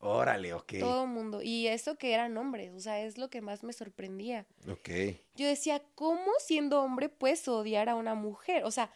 Órale, ok. Todo el mundo. Y eso que eran hombres, o sea, es lo que más me sorprendía. Ok. Yo decía, ¿cómo siendo hombre puedes odiar a una mujer? O sea,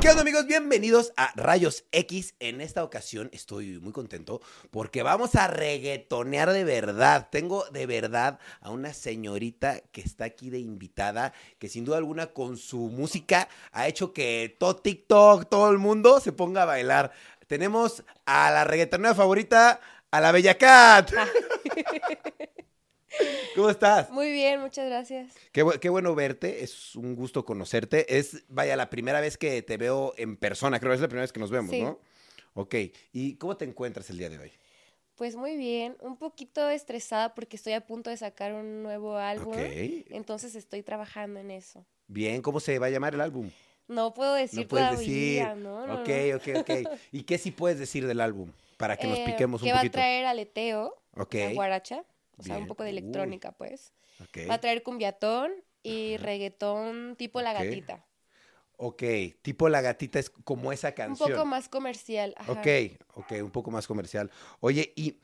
¿Qué onda amigos? Bienvenidos a Rayos X. En esta ocasión estoy muy contento porque vamos a reggaetonear de verdad. Tengo de verdad a una señorita que está aquí de invitada, que sin duda alguna con su música ha hecho que todo TikTok, todo el mundo se ponga a bailar. Tenemos a la reggaetonera favorita, a la Bella Cat. ¿Cómo estás? muy bien, muchas gracias. Qué, bu- qué bueno verte, es un gusto conocerte. Es, vaya, la primera vez que te veo en persona, creo que es la primera vez que nos vemos, Sí. ¿no? Ok, ¿y cómo te encuentras el día de hoy? Pues muy bien, un poquito estresada porque estoy a punto de sacar un nuevo álbum. Ok, Entonces estoy trabajando en eso. bien, ¿cómo se va a llamar el álbum? No puedo decir no puedes todavía, decir. ¿no? no, ok, no. ok, ok. ¿Y qué sí puedes decir del álbum? Para que nos Eh, piquemos un que va a poquito. traer aleteo, Ok, la guaracha, o sea, un poco de Uy. electrónica, pues. ok. Va a traer cumbiatón y Ajá. reggaetón tipo la gatita. Ok, tipo La Gatita es como esa Un canción. poco más comercial. Ajá. Ok, ok, un poco más comercial. Oye, y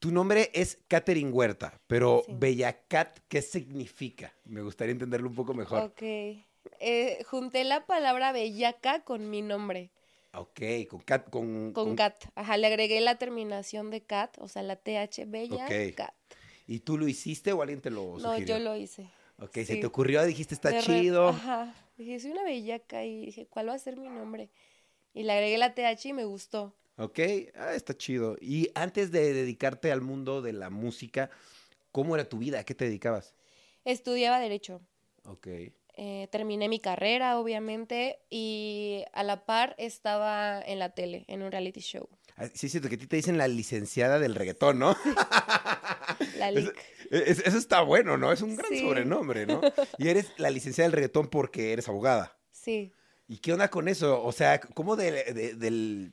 tu nombre es Catherine Huerta, pero Sí. Bella Cat, ¿qué significa? Me gustaría entenderlo un poco mejor. Ok. Eh, junté la palabra bellaca con mi nombre, Ok, con cat, con, con con- cat. Ajá, le agregué la terminación de cat, o sea, la TH bella, Ok. cat. ¿Y tú lo hiciste o alguien te lo No, sugirió? yo lo hice. Ok, se te ocurrió, dijiste, está De re- chido. Ajá. Dije, soy una bellaca y dije, ¿cuál va a ser mi nombre? Y le agregué la TH y me gustó. Ok, ah, está chido. Y antes de dedicarte al mundo de la música, ¿cómo era tu vida? ¿A qué te dedicabas? Estudiaba Derecho. Ok. Eh, terminé mi carrera, obviamente, y a la par estaba en la tele, en un reality show. Ah, Sí, es cierto que a ti te dicen la licenciada del reggaetón, ¿no? La LIC. es- eso está bueno, ¿no? Es un gran Sí. sobrenombre, ¿no? Y eres la licenciada del reggaetón porque eres abogada. Sí. ¿Y qué onda con eso? O sea, ¿cómo de- de- del,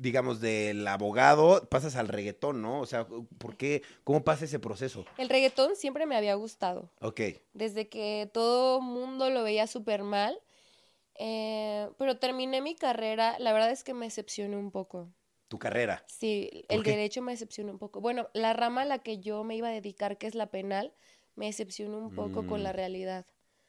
digamos, del abogado pasas al reggaetón, no? O sea, ¿por qué? ¿Cómo pasa ese proceso? El reggaetón siempre me había gustado. Ok, Desde que todo mundo lo veía súper mal. eh, pero terminé mi carrera, la verdad es que me decepcioné un poco. tu carrera. Sí, ¿Por el qué? derecho me decepcionó un poco. Bueno, la rama a la que yo me iba a dedicar, que es la penal, me decepcionó un poco con la Mm. realidad.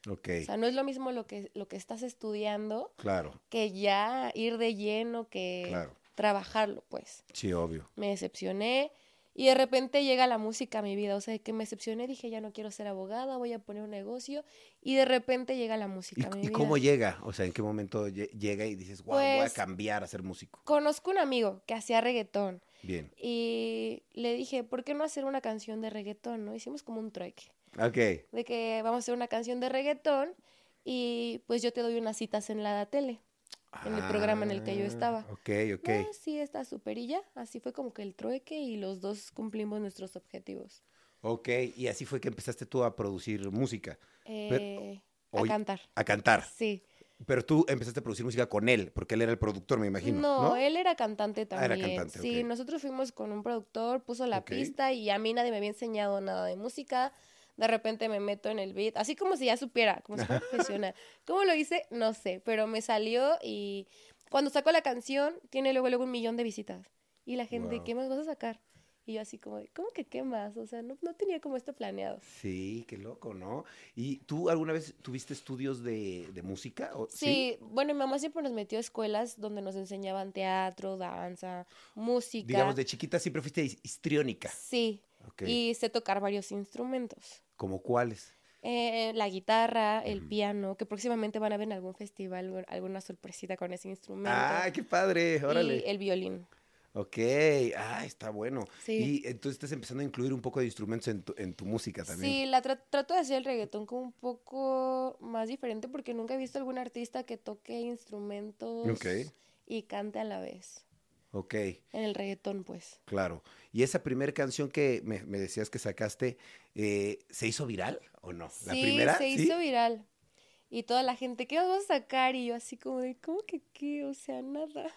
Ok, O sea, no es lo mismo lo que, lo que estás estudiando claro, que ya ir de lleno, que claro. Trabajarlo, pues. Sí, obvio. Me decepcioné y de repente llega la música a mi vida. O sea, que me decepcioné, dije, ya no quiero ser abogada, voy a poner un negocio. Y de repente llega la música a mi ¿Y, y vida. cómo llega? O sea, ¿en qué momento lle- llega y dices, wow, voy a Pues- cambiar a ser músico? Conozco un amigo que hacía reggaetón Bien. y le dije, ¿por qué no hacer una canción de reggaetón? ¿no? Hicimos como un trueque. Ok, de que vamos a hacer una canción de reggaetón y pues yo te doy unas citas en la tele. En el programa en el que yo Ah, estaba. Ok, ok. Ah, sí, está súper y ya. Así fue como que el trueque y los dos cumplimos nuestros objetivos. Ok, y así fue que empezaste tú a producir música, Eh, a cantar. a cantar. Sí. Pero tú empezaste a producir música con él, porque él era el productor, me imagino. No, No, él era cantante Ah, era también. cantante, sí, ok. nosotros fuimos con un productor, puso la Ok. pista y a mí nadie me había enseñado nada de música. De repente me meto en el beat, así como si ya supiera, como si fuera profesional. ¿Cómo lo hice? No sé, pero me salió y cuando saco la canción tiene luego luego un millón de visitas. Y la gente, Wow. ¿qué más vas a sacar? Y yo así como, de, ¿cómo que qué más? O sea, no, no tenía como esto planeado. Sí, qué loco, ¿no? ¿Y tú alguna vez tuviste estudios de, de música? o- Sí, bueno, mi mamá siempre nos metió a escuelas donde nos enseñaban teatro, danza, música. Digamos, de chiquita siempre fuiste his- histriónica. Sí, Y sé tocar varios instrumentos. ¿Como cuáles? Eh, la guitarra, el piano, que próximamente van a ver en algún festival algu- alguna sorpresita con ese instrumento. Ah, qué padre, órale. Y el violín. Ok, ah, está bueno. Sí. Y entonces estás empezando a incluir un poco de instrumentos en tu, en tu música también. Sí, la tra- trato de hacer el reggaetón como un poco más diferente porque nunca he visto algún artista que toque instrumentos y cante a la vez. Ok, En el reggaetón, pues. claro. ¿Y esa primera canción que me, me decías que sacaste, eh, ¿se hizo viral o no? ¿La sí, primera? se ¿Sí? hizo viral. Y toda la gente, ¿qué nos vas a sacar? Y yo así como de, ¿cómo que qué? O sea, nada.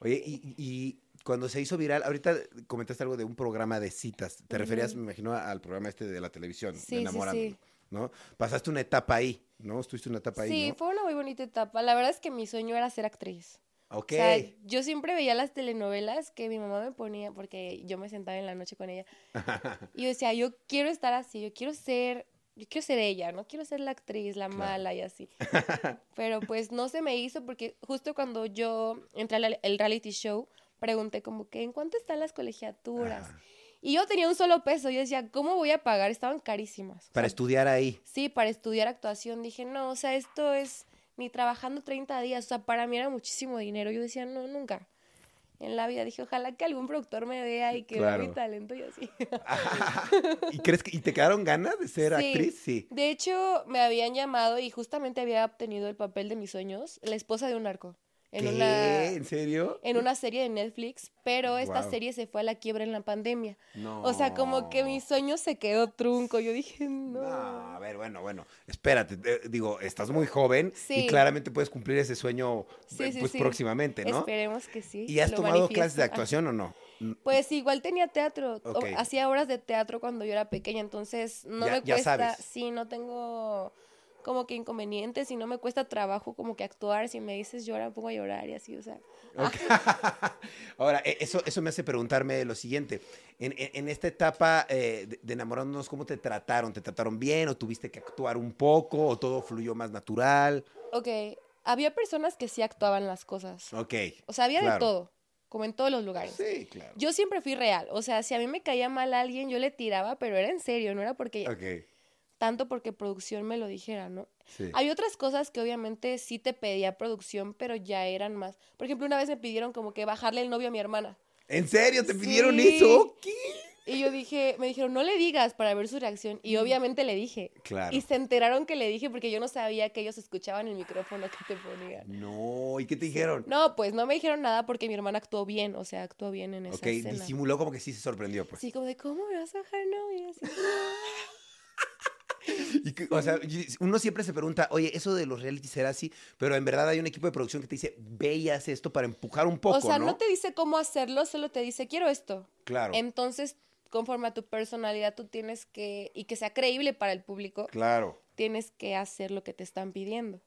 Oye, y, y cuando se hizo viral, ahorita comentaste algo de un programa de citas. Te referías, me imagino, al programa este de la televisión, Sí, de sí. ¿no? Pasaste una etapa ahí, ¿no? Estuviste una etapa ahí, Sí, ¿no? fue una muy bonita etapa. La verdad es que mi sueño era ser actriz. Ok. O sea, yo siempre veía las telenovelas que mi mamá me ponía, porque yo me sentaba en la noche con ella. Y yo decía, yo quiero estar así, yo quiero ser, yo quiero ser ella, no quiero ser la actriz, la Claro. mala y así. Pero pues no se me hizo porque justo cuando yo entré al el reality show, pregunté como que, ¿en cuánto están las colegiaturas? Ajá. Y yo tenía un solo peso, yo decía, ¿cómo voy a pagar? Estaban carísimas. O Para sea, estudiar ahí. Sí, para estudiar actuación. Dije, no, o sea, esto es ni trabajando 30 días. O sea, para mí era muchísimo dinero. Yo decía, no, nunca. En la vida dije, ojalá que algún productor me vea y que vea mi talento y así. ¿Y crees que y te quedaron ganas de ser Sí. actriz? Sí. De hecho, me habían llamado y justamente había obtenido el papel de mis sueños, la esposa de un narco. En ¿Qué? una ¿En serio? en una serie de Netflix, pero esta serie se fue a la quiebra en la pandemia. No. O sea, como que mi sueño se quedó trunco. Yo dije, no. No, a ver, bueno, bueno, espérate, te- digo, estás muy joven y claramente puedes cumplir ese sueño Sí, eh, sí, pues próximamente, ¿no? Esperemos que sí. ¿Y has lo tomado clases de actuación o no? Pues igual tenía teatro, hacía horas de teatro cuando yo era pequeña, entonces no Ya- me cuesta, sí, no tengo como que inconvenientes y no me cuesta trabajo como que actuar, si me dices llora, me pongo a llorar y así, o sea. Ok. Ahora, e- eso, eso me hace preguntarme lo siguiente. En, en- en esta etapa eh, de, de enamorándonos, ¿cómo te trataron? ¿Te trataron bien o tuviste que actuar un poco o todo fluyó más natural? Ok, había personas que sí actuaban las cosas, Ok. o sea, había de todo, como en todos los lugares. Sí, claro. Yo siempre fui real, o sea, si a mí me caía mal alguien, yo le tiraba, pero era en serio, no era porque, Ok, tanto porque producción me lo dijera, ¿no? sí. Hay otras cosas que obviamente sí te pedía producción, pero ya eran más. Por ejemplo, una vez me pidieron como que bajarle el novio a mi hermana. ¿En serio? ¿Te pidieron Sí. eso? ¿Qué? Y yo dije, me dijeron, no le digas para ver su reacción. Y obviamente le dije. Claro. Y se enteraron que le dije porque yo no sabía que ellos escuchaban el micrófono que te ponían. No, ¿y qué te dijeron? No, pues no me dijeron nada porque mi hermana actuó bien, o sea, actuó bien en esa ok, escena. disimuló como que sí se sorprendió, pues. Así como de, ¿cómo me vas a bajar novio? Y que, o sea, uno siempre se pregunta, oye, eso de los reality será así, pero en verdad hay un equipo de producción que te dice, ve y haz esto para empujar un poco, o sea, ¿no? ¿no? te dice cómo hacerlo, solo te dice, quiero esto. Claro, Entonces, conforme a tu personalidad, tú tienes que, y que sea creíble para el público, claro, tienes que hacer lo que te están pidiendo.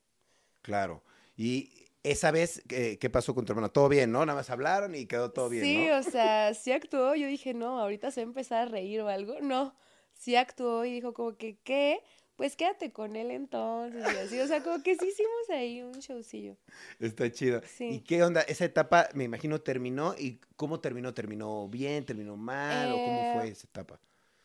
claro. Y esa vez, ¿qué, qué pasó con tu hermana? Todo bien, ¿no? Nada más hablaron y quedó todo bien, sí, ¿no? o sea, sí actuó. Yo dije, no, ahorita se va a empezar a reír o algo. No, sí actuó y dijo como que, ¿qué? Pues quédate con él entonces. Y así, o sea, como que sí hicimos ahí un showcillo. Está chido. Sí. ¿Y qué onda? Esa etapa, me imagino, terminó. ¿Y cómo terminó? ¿Terminó bien? ¿Terminó mal? ¿O cómo Eh, fue esa etapa?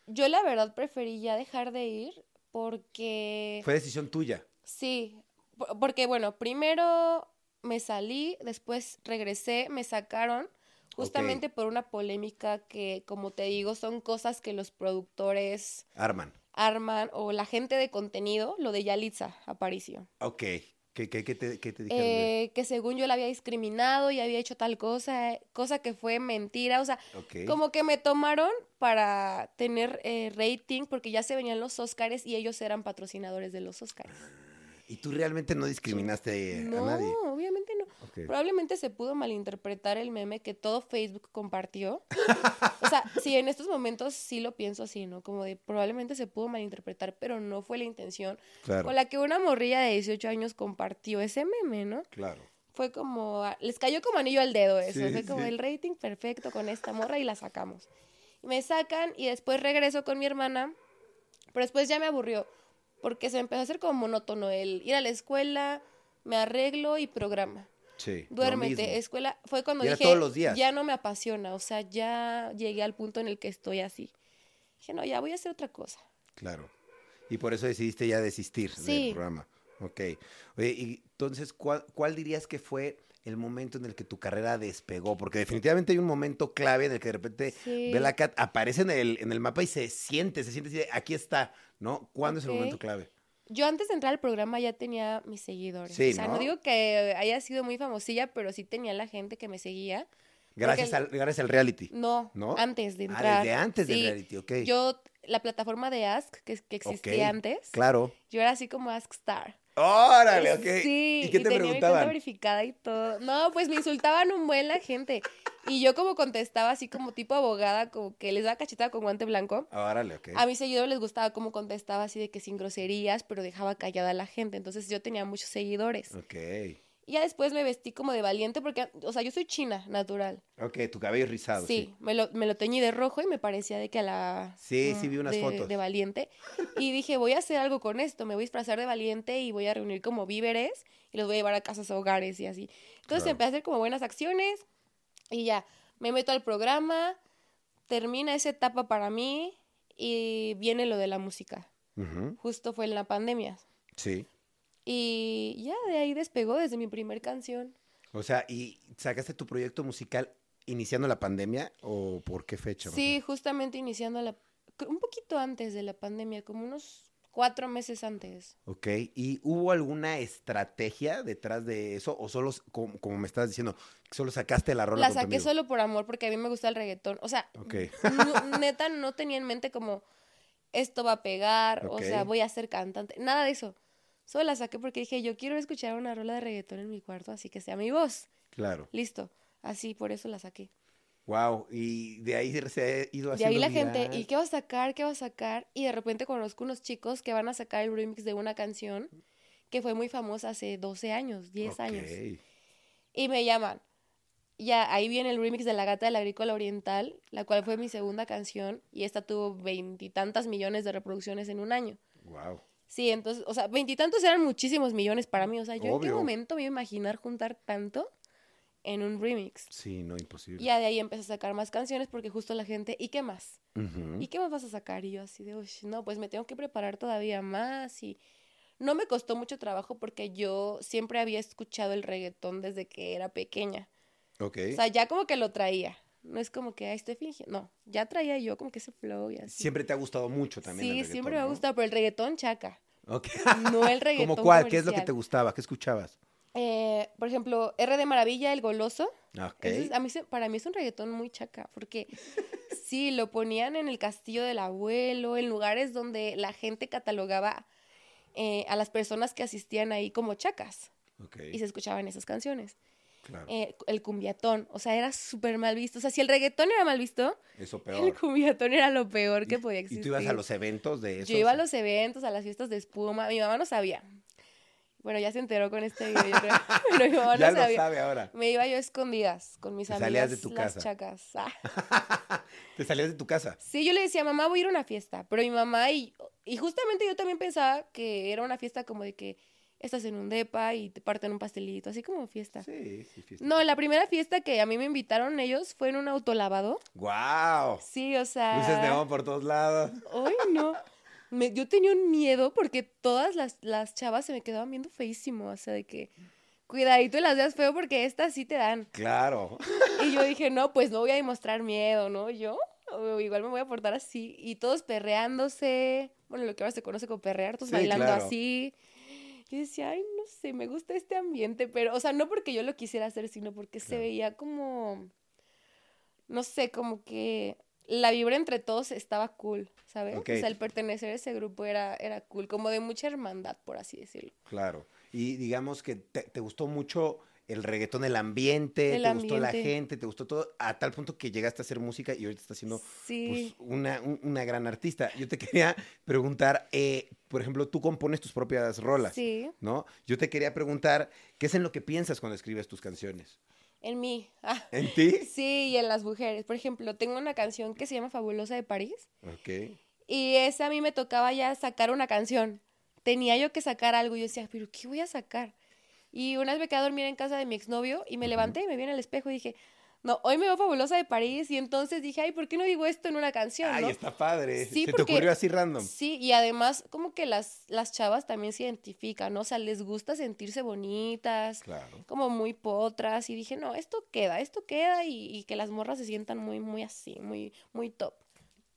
Yo la verdad preferí ya dejar de ir porque... Fue decisión tuya. Sí, po- porque bueno, primero me salí, después regresé, me sacaron justamente por una polémica que, como te digo, son cosas que los productores Arman. arman o la gente de contenido, lo de Yalitza Aparicio, Ok. ¿Qué, qué, qué te, qué te dijeron? eh, que según yo la había discriminado y había hecho tal cosa, cosa que fue mentira, o sea, como que me tomaron para tener eh, rating porque ya se venían los Óscares y ellos eran patrocinadores de los Óscares. ¿Y tú realmente no discriminaste No, a nadie? obviamente Probablemente se pudo malinterpretar el meme que todo Facebook compartió. o sea, sí, en estos momentos sí lo pienso así, ¿no? Como de probablemente se pudo malinterpretar, pero no fue la intención Claro, con la que una morrilla de 18 años compartió ese meme, ¿no? claro. Fue como, a- les cayó como anillo al dedo eso. Sí, fue como sí. el rating perfecto con esta morra y la sacamos. Y me sacan y después regreso con mi hermana, pero después ya me aburrió, porque se empezó a hacer como monótono el ir a la escuela, me arreglo y programa. Sí. Duérmete, escuela. Fue cuando Y dije, todos los días. ya no me apasiona, o sea, ya llegué al punto en el que estoy así. Dije, no, ya voy a hacer otra cosa. Claro. Y por eso decidiste ya desistir del programa. Ok. Oye, y entonces, ¿cuál, cuál dirías que fue el momento en el que tu carrera despegó? Porque definitivamente hay un momento clave en el que de repente Sí. Bella Cat aparece en el, en el mapa y se siente, se siente aquí está, ¿no? ¿Cuándo es el momento clave? Yo antes de entrar al programa ya tenía mis seguidores. Sí, o sea, no ¿no? digo que haya sido muy famosilla, pero sí tenía la gente que me seguía. Gracias, al, gracias al reality. No, ¿No? antes de Ah, entrar. desde antes del reality, ok. Yo, la plataforma de Ask, que, que existía antes, Claro. yo era así como Ask Star. Órale, ok. Sí, ¿Y qué te tenía mi cuenta preguntaban? verificada y todo. No, pues me insultaban un buen la gente. Y yo como contestaba así como tipo abogada, como que les daba cachetada con guante blanco. Órale, ok. A mis seguidores les gustaba cómo contestaba así de que sin groserías, pero dejaba callada a la gente. Entonces yo tenía muchos seguidores. Ok. Y ya después me vestí como de valiente porque, o sea, yo soy china, natural. Ok, tu cabello rizado. Sí, me lo, me lo teñí de rojo y me parecía de que a la... Sí, sí, vi unas de, fotos. De valiente. Y dije, voy a hacer algo con esto, me voy a disfrazar de valiente y voy a reunir como víveres y los voy a llevar a casas hogares y así. Entonces Claro. empecé a hacer como buenas acciones y ya, me meto al programa, termina esa etapa para mí y viene lo de la música. Justo fue en la pandemia. Sí. Y ya de ahí despegó desde mi primer canción. O sea, ¿y sacaste tu proyecto musical iniciando la pandemia o por qué fecha? Sí, justamente iniciando la... Un poquito antes de la pandemia, como unos cuatro meses antes. Ok, ¿y hubo alguna estrategia detrás de eso? ¿O solo, como, como me estás diciendo, solo sacaste la rola La saqué solo por amor porque a mí me gusta el reggaetón. O sea, neta no tenía en mente como esto va a pegar, o sea, voy a ser cantante. Nada de eso. Solo la saqué porque dije, yo quiero escuchar una rola de reggaetón en mi cuarto, así que sea mi voz. Claro. Listo. Así, por eso la saqué. Wow, y de ahí se ha ido De haciendo ahí la gente. ¿y qué va a sacar? ¿Qué va a sacar? Y de repente conozco unos chicos que van a sacar el remix de una canción que fue muy famosa hace 12 años, 10 años. Ok. Y me llaman. Ya, ahí viene el remix de La Gata del Agrícola Oriental, la cual fue mi segunda canción, y esta tuvo veintitantas millones de reproducciones en un año. Wow. Sí, entonces, o sea, veintitantos eran muchísimos millones para mí. O sea, yo en qué momento me iba a imaginar juntar tanto en un remix. Sí, no, imposible. Y ya de ahí empecé a sacar más canciones porque justo la gente, ¿y qué más? Ujú. ¿Y qué más vas a sacar? Y yo así de, uy, no, pues me tengo que preparar todavía más y no me costó mucho trabajo porque yo siempre había escuchado el reggaetón desde que era pequeña. Ok. O sea, ya como que lo traía. No es como que "Ay, estoy fingiendo. No, ya traía yo como que ese flow y así. Siempre te ha gustado mucho también. el sí, siempre reggaetón, me ha ¿no? gustado, pero el reggaetón chaca. Ok. No el reggaetón. ¿Cómo cuál? ¿Qué es lo que comercial. te gustaba? ¿Qué escuchabas? Eh, por ejemplo, R de Maravilla, El Goloso. Ok. Ese es- a mí, para mí es un reggaetón muy chaca, porque sí, lo ponían en el castillo del abuelo, en lugares donde la gente catalogaba eh, a las personas que asistían ahí como chacas y se escuchaban esas canciones. claro. Eh, el cumbiatón, o sea, era súper mal visto. O sea, si el reggaetón era mal visto, Eso el peor. cumbiatón era lo peor que Y- podía ¿Y existir. tú ibas a los eventos de eso? Yo iba a los eventos, a las fiestas de espuma. Mi mamá no sabía. Bueno, ya se enteró con este video, yo creo. Pero mi mamá Ya no lo sabía. sabe ahora. Me iba yo a escondidas con mis Te amigas salías de tu las casa. chacas. Ah. Te salías de tu casa. Sí, yo le decía, mamá, voy a ir a una fiesta. Pero mi mamá, y, y justamente yo también pensaba que era una fiesta como de que estás en un depa y te parten un pastelito, así como fiesta. Sí, sí, fiesta. No, la primera fiesta que a mí me invitaron ellos fue en un autolavado. ¡Guau! Sí, o sea. Luces neón por todos lados. Ay, no. Me- yo tenía un miedo porque todas las, las chavas se me quedaban viendo feísimo. O sea, de que cuidadito y las veas feo porque estas sí te dan. Claro. Y yo dije, no, pues no voy a demostrar miedo, ¿no? Yo igual me voy a portar así. Y todos perreándose. Bueno, lo que ahora se conoce como perrear, todos Sí, bailando claro. así. Y decía, ay, no sé, me gusta este ambiente. Pero, o sea, no porque yo lo quisiera hacer, sino porque se veía como. No sé, como que la vibra entre todos estaba cool, ¿sabes? O sea, el pertenecer a ese grupo era, era cool, como de mucha hermandad, por así decirlo. Claro. Y digamos que te, te gustó mucho el reggaetón, el ambiente, El te gustó la gente, te gustó todo, a tal punto que llegaste a hacer música y ahorita estás haciendo Sí. pues, una, un- una gran artista. Yo te quería preguntar, eh, por ejemplo, tú compones tus propias rolas, sí. ¿no? Yo te quería preguntar, ¿qué es en lo que piensas cuando escribes tus canciones? En mí. Ah. ¿En ti? Sí, y en las mujeres. Por ejemplo, tengo una canción que se llama Fabulosa de París. Ok. Y esa a mí me tocaba ya sacar una canción. Tenía yo que sacar algo. Y yo decía, ¿pero qué voy a sacar? Y una vez me quedé a dormir en casa de mi exnovio y me levanté y me vi en el espejo y dije, No, hoy me veo fabulosa de París y entonces dije, ay, ¿por qué no digo esto en una canción? Ay, no? está padre. Sí, Se porque- te ocurrió así random. Sí, y además como que las, las chavas también se identifican, ¿no? O sea, les gusta sentirse bonitas, Claro. como muy potras, y dije, no, esto queda, esto queda, y, y que las morras se sientan muy, muy así, muy, muy top.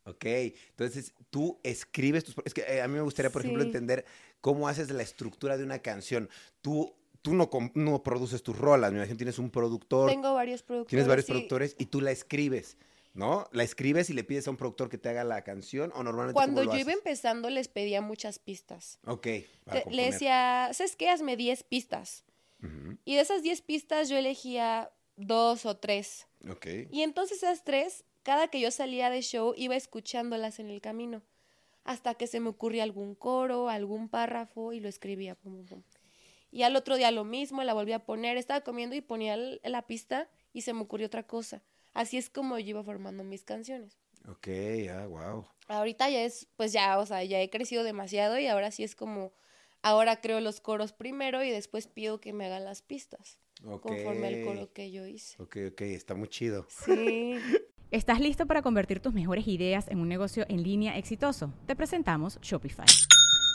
Ok, entonces tú escribes tus... Es que eh, a mí me gustaría, por ejemplo, entender cómo haces la estructura de una canción. Tú, tú no, no produces tus rolas, me imagino tienes un productor, Tengo varios productores. tienes varios sí. productores y tú la escribes, ¿no? La escribes y le pides a un productor que te haga la canción o normalmente Cuando ¿cómo yo iba empezando les pedía muchas pistas. Ok, para Le- Le decía, ¿sabes qué? Hazme 10 pistas. Ujú, Y de esas 10 pistas yo elegía dos o tres. Ok, Y entonces esas tres, cada que yo salía de show, iba escuchándolas en el camino. Hasta que se me ocurría algún coro, algún párrafo y lo escribía. pum, pum, pum. Y al otro día lo mismo, la volví a poner. Estaba comiendo y ponía el- la pista y se me ocurrió otra cosa. Así es como yo iba formando mis canciones. ok, ah, wow. Ahorita ya es, pues ya, o sea, ya he crecido demasiado y ahora sí es como, ahora creo los coros primero y después pido que me hagan las pistas. Conforme al coro que yo hice. Ok, ok, está muy chido. Sí. ¿Estás listo para convertir tus mejores ideas en un negocio en línea exitoso? Te presentamos Shopify.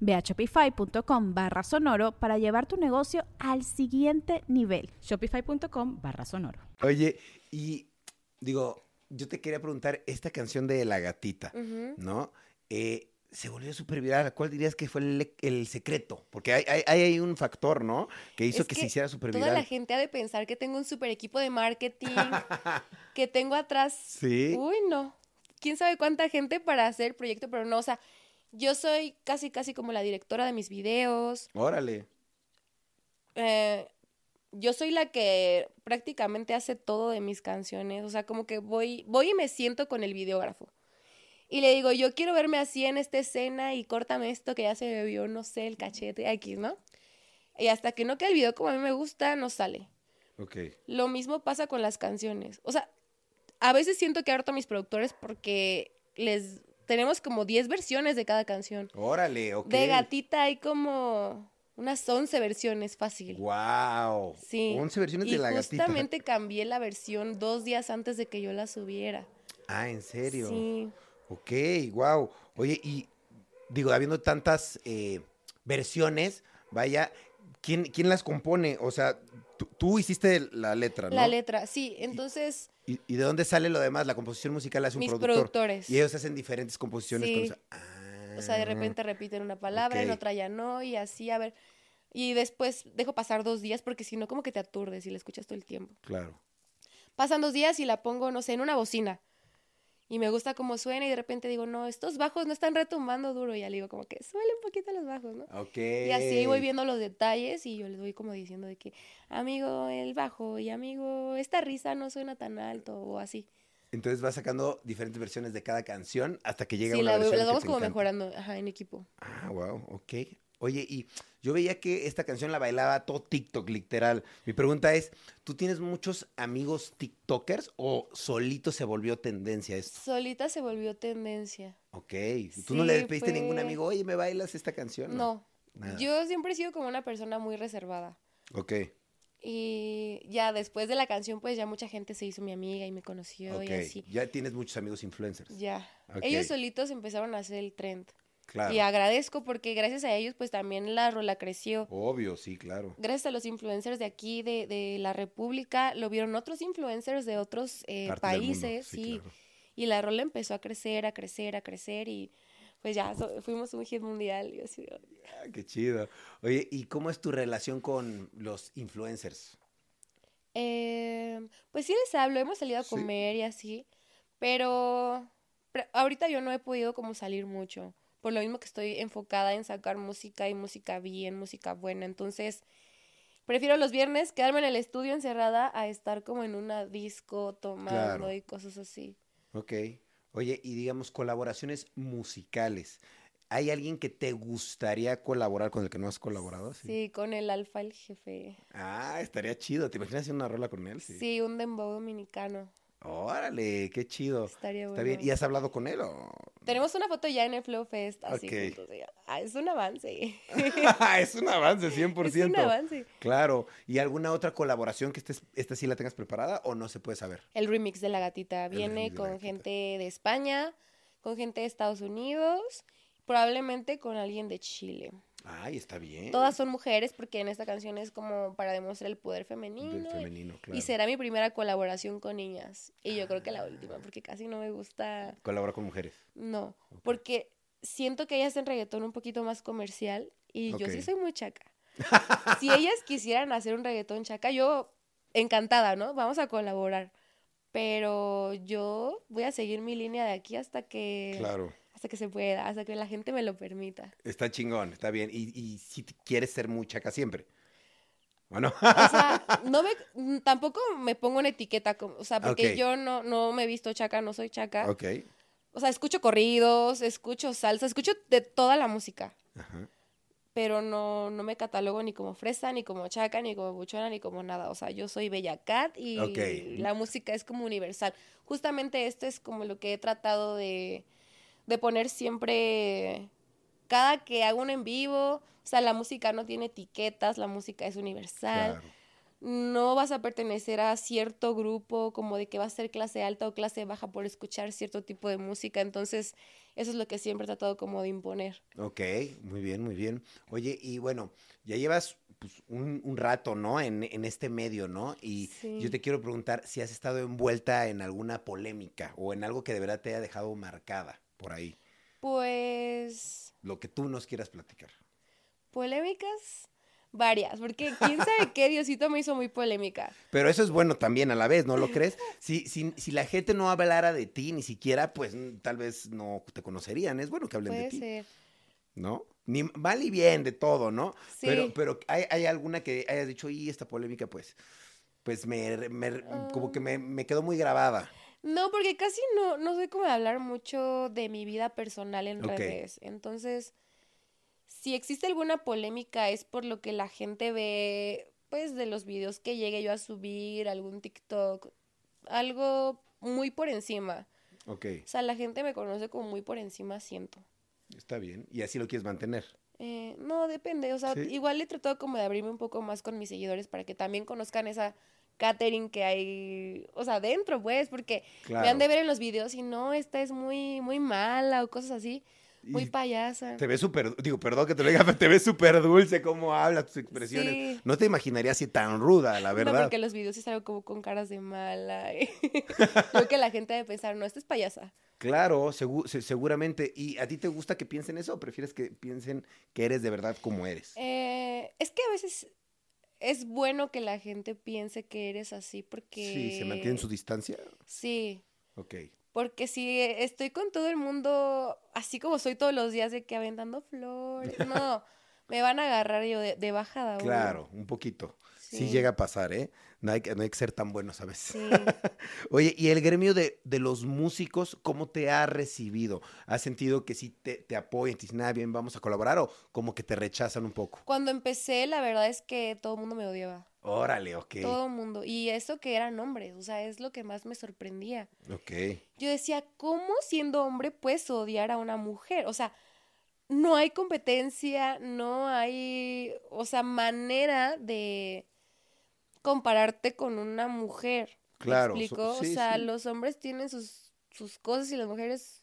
Ve a shopify.com barra sonoro para llevar tu negocio al siguiente nivel. Shopify.com barra sonoro. Oye, y digo, yo te quería preguntar, esta canción de La Gatita. ¿no? Eh, se volvió súper viral. ¿Cuál dirías que fue el, el secreto? Porque hay, hay, un factor, ¿no? Que hizo Es que, que se hiciera súper Toda la viral. gente ha de pensar que tengo un super equipo de marketing, que tengo atrás. Sí. Uy, no. Quién sabe cuánta gente para hacer el proyecto, pero no, o sea, yo soy casi, casi como la directora de mis videos. Órale. eh, yo soy la que prácticamente hace todo de mis canciones. O sea, como que voy, voy y me siento con el videógrafo. Y le digo, yo quiero verme así en esta escena y córtame esto que ya se me vio, no sé, el cachete X, ¿no? Y hasta que no quede el video como a mí me gusta, no sale. Ok. Lo mismo pasa con las canciones. O sea, a veces siento que harto a mis productores porque les tenemos como 10 versiones de cada canción. Órale, ok. De gatita hay como unas 11 versiones fácil. Wow. Sí. 11 versiones y de La Gatita. justamente cambié la versión dos días antes de que yo la subiera. Ah, ¿en serio? Sí. Ok, wow. Oye, y digo, habiendo tantas eh, versiones, vaya, ¿quién, ¿quién las compone? O sea, tú, tú hiciste la letra, ¿no? La letra, sí. Entonces, ¿Y, y de dónde sale lo demás? La composición musical hace un mis productor. productores. Y ellos hacen diferentes composiciones. con Sí. Ah, O sea, de repente repiten una palabra, en ok. otra ya no, y así, a ver. Y después dejo pasar dos días porque si no, como que te aturdes y la escuchas todo el tiempo. Claro. Pasan dos días y la pongo, no sé, en una bocina. Y me gusta cómo suena y de repente digo, no, estos bajos no están retumbando duro. Y ya le digo como que suele un poquito los bajos, ¿no? Ok. Y así voy viendo los detalles y yo les voy como diciendo de que, amigo, el bajo y amigo, esta risa no suena tan alto o así. Entonces vas sacando diferentes versiones de cada canción hasta que llega Sí, una la- versión las que vamos te como encanta. mejorando, ajá, en equipo. Ah, wow, ok. Oye, y yo veía que esta canción la bailaba todo TikTok, literal. Mi pregunta es, ¿tú tienes muchos amigos TikTokers o solito se volvió tendencia esto? Solita se volvió tendencia. Ok. ¿Tú no le pediste a ningún amigo, oye, ¿me bailas esta canción? No, Nada. yo siempre he sido como una persona muy reservada. Ok, Y ya después de la canción, pues ya mucha gente se hizo mi amiga y me conoció y así. Ya tienes muchos amigos influencers. Ya. Ok. Ellos solitos empezaron a hacer el trend. Claro. Y agradezco porque gracias a ellos, pues también la rola creció. Obvio, sí, claro. Gracias a los influencers de aquí, de, de la República, lo vieron otros influencers de otros eh, países, sí, sí. claro. Y la rola empezó a crecer, a crecer, a crecer y pues ya so- fuimos un hit mundial. Y así, Ah, qué chido. Oye, ¿y cómo es tu relación con los influencers? Eh, pues sí les hablo, hemos salido a Sí. comer y así, pero, pero ahorita yo no he podido como salir mucho, por lo mismo que estoy enfocada en sacar música y música bien, música buena, entonces prefiero los viernes quedarme en el estudio encerrada a estar como en una disco tomando Claro. y cosas así. Ok. Oye, y digamos, colaboraciones musicales. ¿Hay alguien que te gustaría colaborar con el que no has colaborado? Sí, con el alfa, el jefe. Ah, estaría chido. ¿Te imaginas hacer una rola con él? Sí, un dembow dominicano. Órale, qué chido. Estaría Está bueno. bien. ¿Y has hablado con él o...? Tenemos una foto ya en el Flow Fest, así juntos, ah, es un avance. es un avance, 100%. Es un avance. Claro. ¿Y alguna otra colaboración que estés, esta sí la tengas preparada o no se puede saber? El remix de La Gatita viene con Gatita. gente de España, con gente de Estados Unidos, probablemente con alguien de Chile. Ay, está bien. Todas son mujeres porque en esta canción es como para demostrar el poder femenino. Del y- femenino, claro. Y será mi primera colaboración con niñas. Y yo creo que la última, porque casi no me gusta. Colabora con mujeres. No, porque siento que ellas hacen reggaetón un poquito más comercial y yo sí soy muy chaca. si ellas quisieran hacer un reggaetón chaca, yo encantada, ¿no? Vamos a colaborar. Pero yo voy a seguir mi línea de aquí hasta que Claro. Hasta que se pueda, hasta que la gente me lo permita. Está chingón, está bien. Y, y si quieres ser muy chaca siempre. Bueno. O sea, no me tampoco me pongo una etiqueta como, o sea, porque yo no no me he visto chaca, no soy chaca. ok. O sea, escucho corridos, escucho salsa, escucho de toda la música. Ajá. pero no, no me catalogo ni como fresa, ni como chaca, ni como buchona, ni como nada. O sea, yo soy Bella Cat y la música es como universal. Justamente esto es como lo que he tratado de, de poner siempre, cada que hago un en vivo, o sea, la música no tiene etiquetas, la música es universal. Claro. No vas a pertenecer a cierto grupo, como de que vas a ser clase alta o clase baja por escuchar cierto tipo de música. Entonces, eso es lo que siempre he tratado como de imponer. Ok, muy bien, muy bien. Oye, y bueno, ya llevas pues, un, un rato, ¿no? En, en este medio, ¿no? Y Sí. yo te quiero preguntar si has estado envuelta en alguna polémica o en algo que de verdad te haya dejado marcada por ahí. Pues Lo que tú nos quieras platicar. polémicas varias, porque quién sabe qué Diosito me hizo muy polémica. Pero eso es bueno también a la vez, ¿no lo crees? Si, si, si la gente no hablara de ti ni siquiera, pues mm, tal vez no te conocerían. Es bueno que hablen de Puede ti, ser. ¿no? Ni mal y bien de todo, ¿no? Sí. Pero, pero ¿hay, hay alguna que hayas dicho, y esta polémica, pues, pues me, me- como que me, me quedó muy grabada. No, porque casi no, no soy como de hablar mucho de mi vida personal en redes. Entonces, si existe alguna polémica es por lo que la gente ve, pues, de los videos que llegue yo a subir, algún TikTok, algo muy por encima. Ok, O sea, la gente me conoce como muy por encima, siento. está bien. Y así lo quieres mantener. Eh, no, depende. O sea, ¿Sí? igual he tratado como de abrirme un poco más con mis seguidores para que también conozcan esa catering que hay, o sea, dentro, pues, porque Claro. me han de ver en los videos y no, esta es muy, muy mala o cosas así, muy payasa. Te ves súper, digo, perdón que te lo diga, pero te ves súper dulce cómo hablas, tus expresiones. Sí. No te imaginaría así tan ruda, la No, verdad. porque los videos sí salgo como con caras de mala. Creo que la gente debe pensar, no, esta es payasa. Claro, segu- se- seguramente. ¿Y a ti te gusta que piensen eso o prefieres que piensen que eres de verdad como eres? Eh, es que a veces es bueno que la gente piense que eres así porque... Sí, se mantienen su distancia. Sí, Ok. Porque si estoy con todo el mundo, así como soy todos los días de que aventando flores, no, me van a agarrar yo de, de bajada. Claro, un poquito. Sí. Sí. llega a pasar, ¿eh? No hay, que- no hay que ser tan buenos a veces. Sí. Oye, ¿y el gremio de, de los músicos cómo te ha recibido? ¿Has sentido que sí te, te apoyan, te dicen, ah, bien, vamos a colaborar o como que te rechazan un poco? Cuando empecé, la verdad es que todo el mundo me odiaba. Órale, ok. Todo el mundo. Y eso que eran hombres, o sea, es lo que más me sorprendía. Ok. Yo decía, ¿cómo siendo hombre puedes odiar a una mujer? O sea, no hay competencia, no hay, o sea, manera de compararte con una mujer. ¿Me Claro, so- explico? sí, o sea, sí. los hombres tienen sus, sus cosas y las mujeres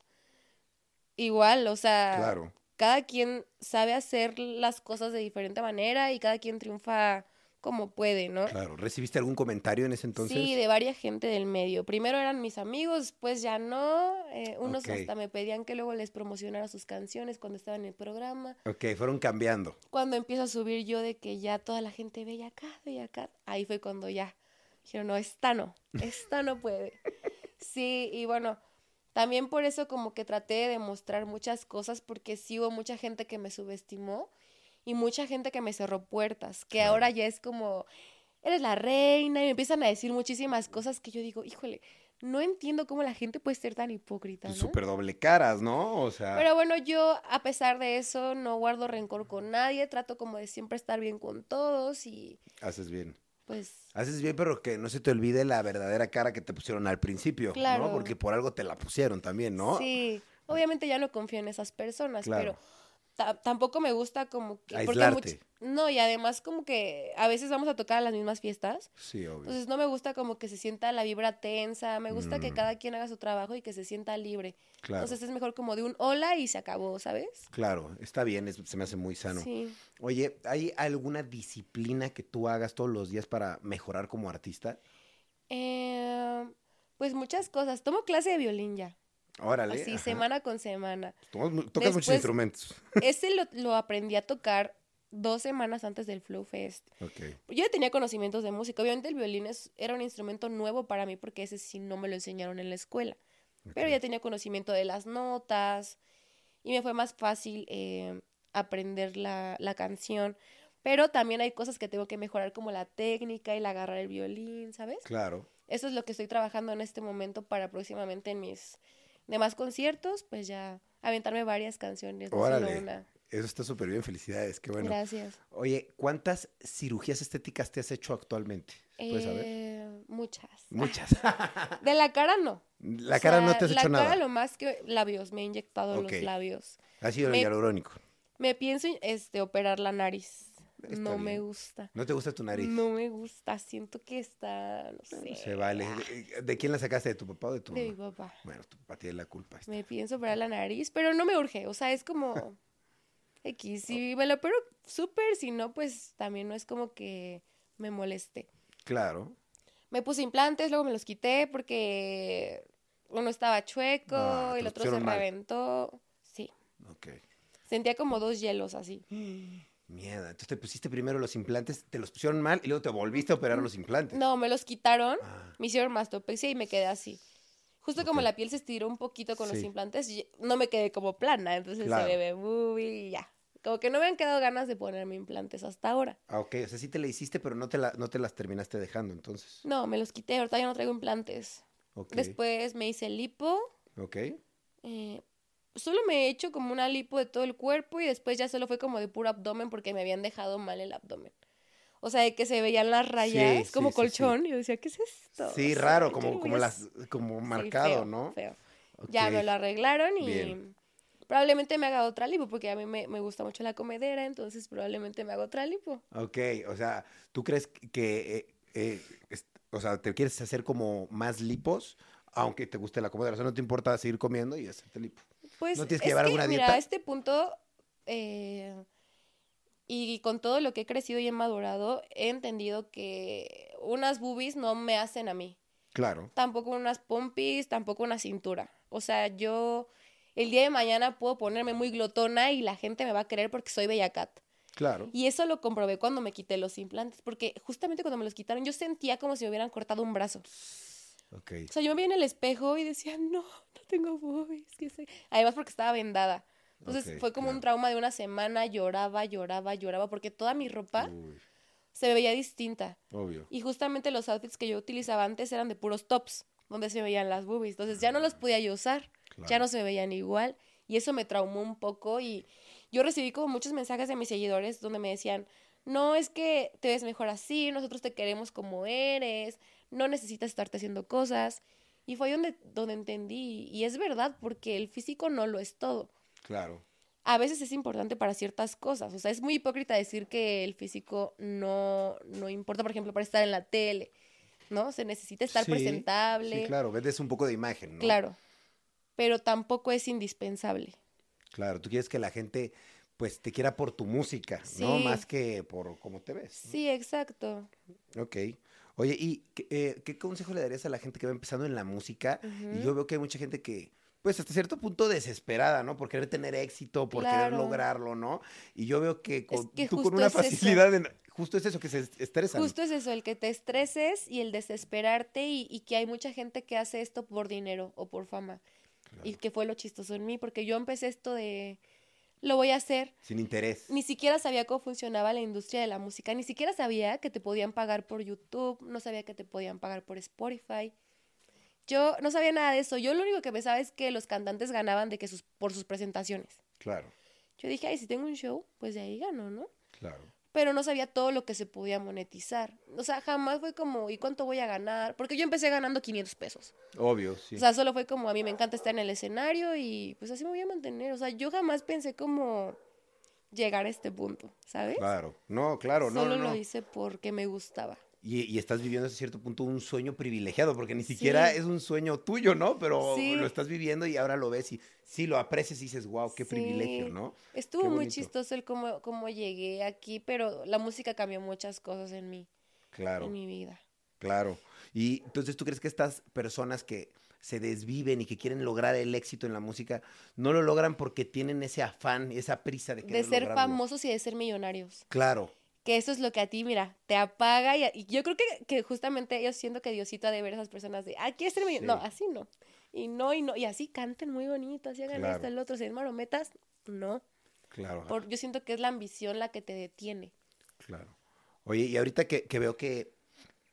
igual, o sea, Claro. cada quien sabe hacer las cosas de diferente manera y cada quien triunfa como puede, ¿no? Claro. ¿Recibiste algún comentario en ese entonces? Sí, de varias gente del medio. Primero eran mis amigos, después ya no. eh, unos Ok. hasta me pedían que luego les promocionara sus canciones cuando estaba en el programa. Ok, fueron cambiando. Cuando empiezo a subir yo de que ya toda la gente veía acá, veía acá, ahí fue cuando ya Dijeron, no, esta no, esta no puede. Sí, y bueno, también por eso como que traté de demostrar muchas cosas porque sí hubo mucha gente que me subestimó y mucha gente que me cerró puertas, que ahora ya es como, eres la reina y me empiezan a decir muchísimas cosas que yo digo, híjole, no entiendo cómo la gente puede ser tan hipócrita, Pues ¿no? Súper doble caras, ¿no? O sea, Pero bueno, yo a pesar de eso no guardo rencor con nadie, trato como de siempre estar bien con todos y haces bien. pues Haces bien, pero que no se te olvide la verdadera cara que te pusieron al principio, Claro. ¿no? Porque por algo te la pusieron también, ¿no? sí, obviamente ya no confío en esas personas, Claro. pero tampoco me gusta como que... porque Aislarte. no, y además como que a veces vamos a tocar a las mismas fiestas, Sí, obvio. entonces no me gusta como que se sienta la vibra tensa, me gusta que Mm. cada quien haga su trabajo y que se sienta libre. claro. Entonces es mejor como de un hola y se acabó, ¿sabes? Claro, está bien, es- se me hace muy sano. Sí. Oye, ¿hay alguna disciplina que tú hagas todos los días para mejorar como artista? Eh, pues muchas cosas. Tomo clase de violín ya. Órale. Así, ajá. semana con semana. Mu- tocas muchos instrumentos. Ese lo, lo aprendí a tocar dos semanas antes del Flow Fest. Ok. Yo ya tenía conocimientos de música. Obviamente el violín es, era un instrumento nuevo para mí porque ese sí no me lo enseñaron en la escuela. Pero ok. ya tenía conocimiento de las notas y me fue más fácil eh, aprender la, la canción. Pero también hay cosas que tengo que mejorar como la técnica y el agarrar el violín, ¿sabes? Claro. Eso es lo que estoy trabajando en este momento para próximamente en mis demás conciertos, pues ya aventarme varias canciones, no Órale. una. Eso está súper bien, felicidades, qué bueno. Gracias. Oye, ¿cuántas cirugías estéticas te has hecho actualmente? ¿Puedes saber? Eh, muchas. Muchas. De la cara no. La O cara no te has la hecho cara nada. lo más que labios, me he inyectado los labios. Ha sido el me- hialurónico. Me pienso este operar la nariz. Está no me gusta. ¿No te gusta tu nariz? No me gusta, siento que está, no sé. Se vale. ¿De, quién la sacaste? ¿De tu papá o de tu De mi papá. Bueno, tu papá tiene la culpa. Me pienso operar la nariz, pero no me urge, o sea, es como X, si me lo opero súper, si no, pues también no es como que me moleste. Claro. Me puse implantes, luego me los quité porque uno estaba chueco Ah, el otro se mal. reventó. Sí, Ok. sentía como dos hielos así. Mierda. Entonces te pusiste primero los implantes, te los pusieron mal y luego te volviste a operar los implantes. No, me los quitaron, Ah, me hicieron mastopexia y me quedé así. Justo como Ok. la piel se estiró un poquito con los Sí. implantes, y- no me quedé como plana, entonces Claro. se ve boobie y ya. Como que no me han quedado ganas de ponerme implantes hasta ahora. ah, ok. O sea, sí te la hiciste, pero no te, la, no te las terminaste dejando, entonces. No, me los quité, ahorita ya no traigo implantes. Ok. Después me hice lipo. Ok. eh, solo me he hecho como una lipo de todo el cuerpo y después ya solo fue como de puro abdomen porque me habían dejado mal el abdomen. O sea, de que se veían las rayas sí, como sí, sí. colchón. Y yo decía, ¿qué es esto? Sí, O sea, raro, como, como las, como Sí, marcado, feo, ¿no? feo. Ya me lo arreglaron y Bien. probablemente me haga otra lipo porque a mí me, me gusta mucho la comedera, entonces probablemente me haga otra lipo. Ok, o sea, ¿tú crees que, eh, eh, es- o sea, te quieres hacer como más lipos, aunque te guste la comida? O sea, no te importa seguir comiendo y hacerte lipo. Pues ¿No tienes que llevar alguna mira, dieta? a este punto eh, y con todo lo que he crecido y he madurado, he entendido que unas boobies no me hacen a mí. Claro, Tampoco unas pompis, tampoco una cintura. O sea, yo el día de mañana puedo ponerme muy glotona y la gente me va a querer porque soy bella cat. claro. Y eso lo comprobé cuando me quité los implantes, porque justamente cuando me los quitaron yo sentía como si me hubieran cortado un brazo. O sea, yo me vi en el espejo y decía, no, no tengo boobies. que sé". Además porque estaba vendada. Entonces fue como un trauma de una semana, lloraba, lloraba, lloraba, porque toda mi ropa Uy, se veía distinta. obvio. Y justamente los outfits que yo utilizaba antes eran de puros tops, donde se veían las boobies. Entonces ya no los podía yo usar, ya no se veían igual. Y eso me traumó un poco y yo recibí como muchos mensajes de mis seguidores donde me decían, no, es que te ves mejor así, nosotros te queremos como eres, no necesitas estarte haciendo cosas. Y fue ahí donde, donde entendí, y es verdad, porque el físico no lo es todo. Claro. A veces es importante para ciertas cosas, o sea, es muy hipócrita decir que el físico no, no importa, por ejemplo, para estar en la tele, ¿no? Se necesita estar Sí, presentable, Sí, claro, vendes un poco de imagen, ¿no? claro, pero tampoco es indispensable. Claro, tú quieres que la gente, pues, te quiera por tu música, ¿no? Más que por cómo te ves. Sí, exacto. Ok. Oye, ¿y qué, eh, qué consejo le darías a la gente que va empezando en la música? Y yo veo que hay mucha gente que pues hasta cierto punto desesperada, ¿no? Por querer tener éxito, por querer lograrlo, ¿no? Y yo veo que, con- que tú con una es facilidad, en- justo es eso, que se est- estresan. Justo es eso, el que te estreses y el desesperarte y, y que hay mucha gente que hace esto por dinero o por fama. Y que fue lo chistoso en mí, porque yo empecé esto de, lo voy a hacer. Sin interés. Ni siquiera sabía cómo funcionaba la industria de la música, ni siquiera sabía que te podían pagar por YouTube, no sabía que te podían pagar por Spotify. Yo no sabía nada de eso. Yo lo único que pensaba es que los cantantes ganaban de que sus, por sus presentaciones. Claro, Yo dije, ay, si tengo un show, pues de ahí gano, ¿no? claro. Pero no sabía todo lo que se podía monetizar. O sea, jamás fue como, ¿y cuánto voy a ganar? Porque yo empecé ganando 500 pesos. Obvio, sí. O sea, solo fue como, a mí me encanta estar en el escenario y pues así me voy a mantener. O sea, yo jamás pensé como llegar a este punto, ¿sabes? Claro, no, claro, no, Solo no, no. lo hice porque me gustaba. Y, y estás viviendo hasta cierto punto un sueño privilegiado, porque ni siquiera Sí. es un sueño tuyo, ¿no? Pero Sí. lo estás viviendo y ahora lo ves y sí lo aprecias y dices, wow, qué privilegio. ¿no? Estuvo muy chistoso el cómo, cómo llegué aquí, pero la música cambió muchas cosas en mí, Claro, en mi vida. claro. Y entonces, ¿tú crees que estas personas que se desviven y que quieren lograr el éxito en la música, no lo logran porque tienen ese afán y esa prisa de De ser lograrlo? famosos y de ser millonarios. Claro, que eso es lo que a ti, mira, te apaga y, y yo creo que, que justamente yo siento que Diosito ha de ver a esas personas de, ah, ¿quieres ser millonario? Sí. No, así no. Y no, y no, y así canten muy bonito, así hagan Claro. esto, el otro, si es marometas, no. claro. Por, yo siento que es la ambición la que te detiene. Claro. Oye, y ahorita que, que veo que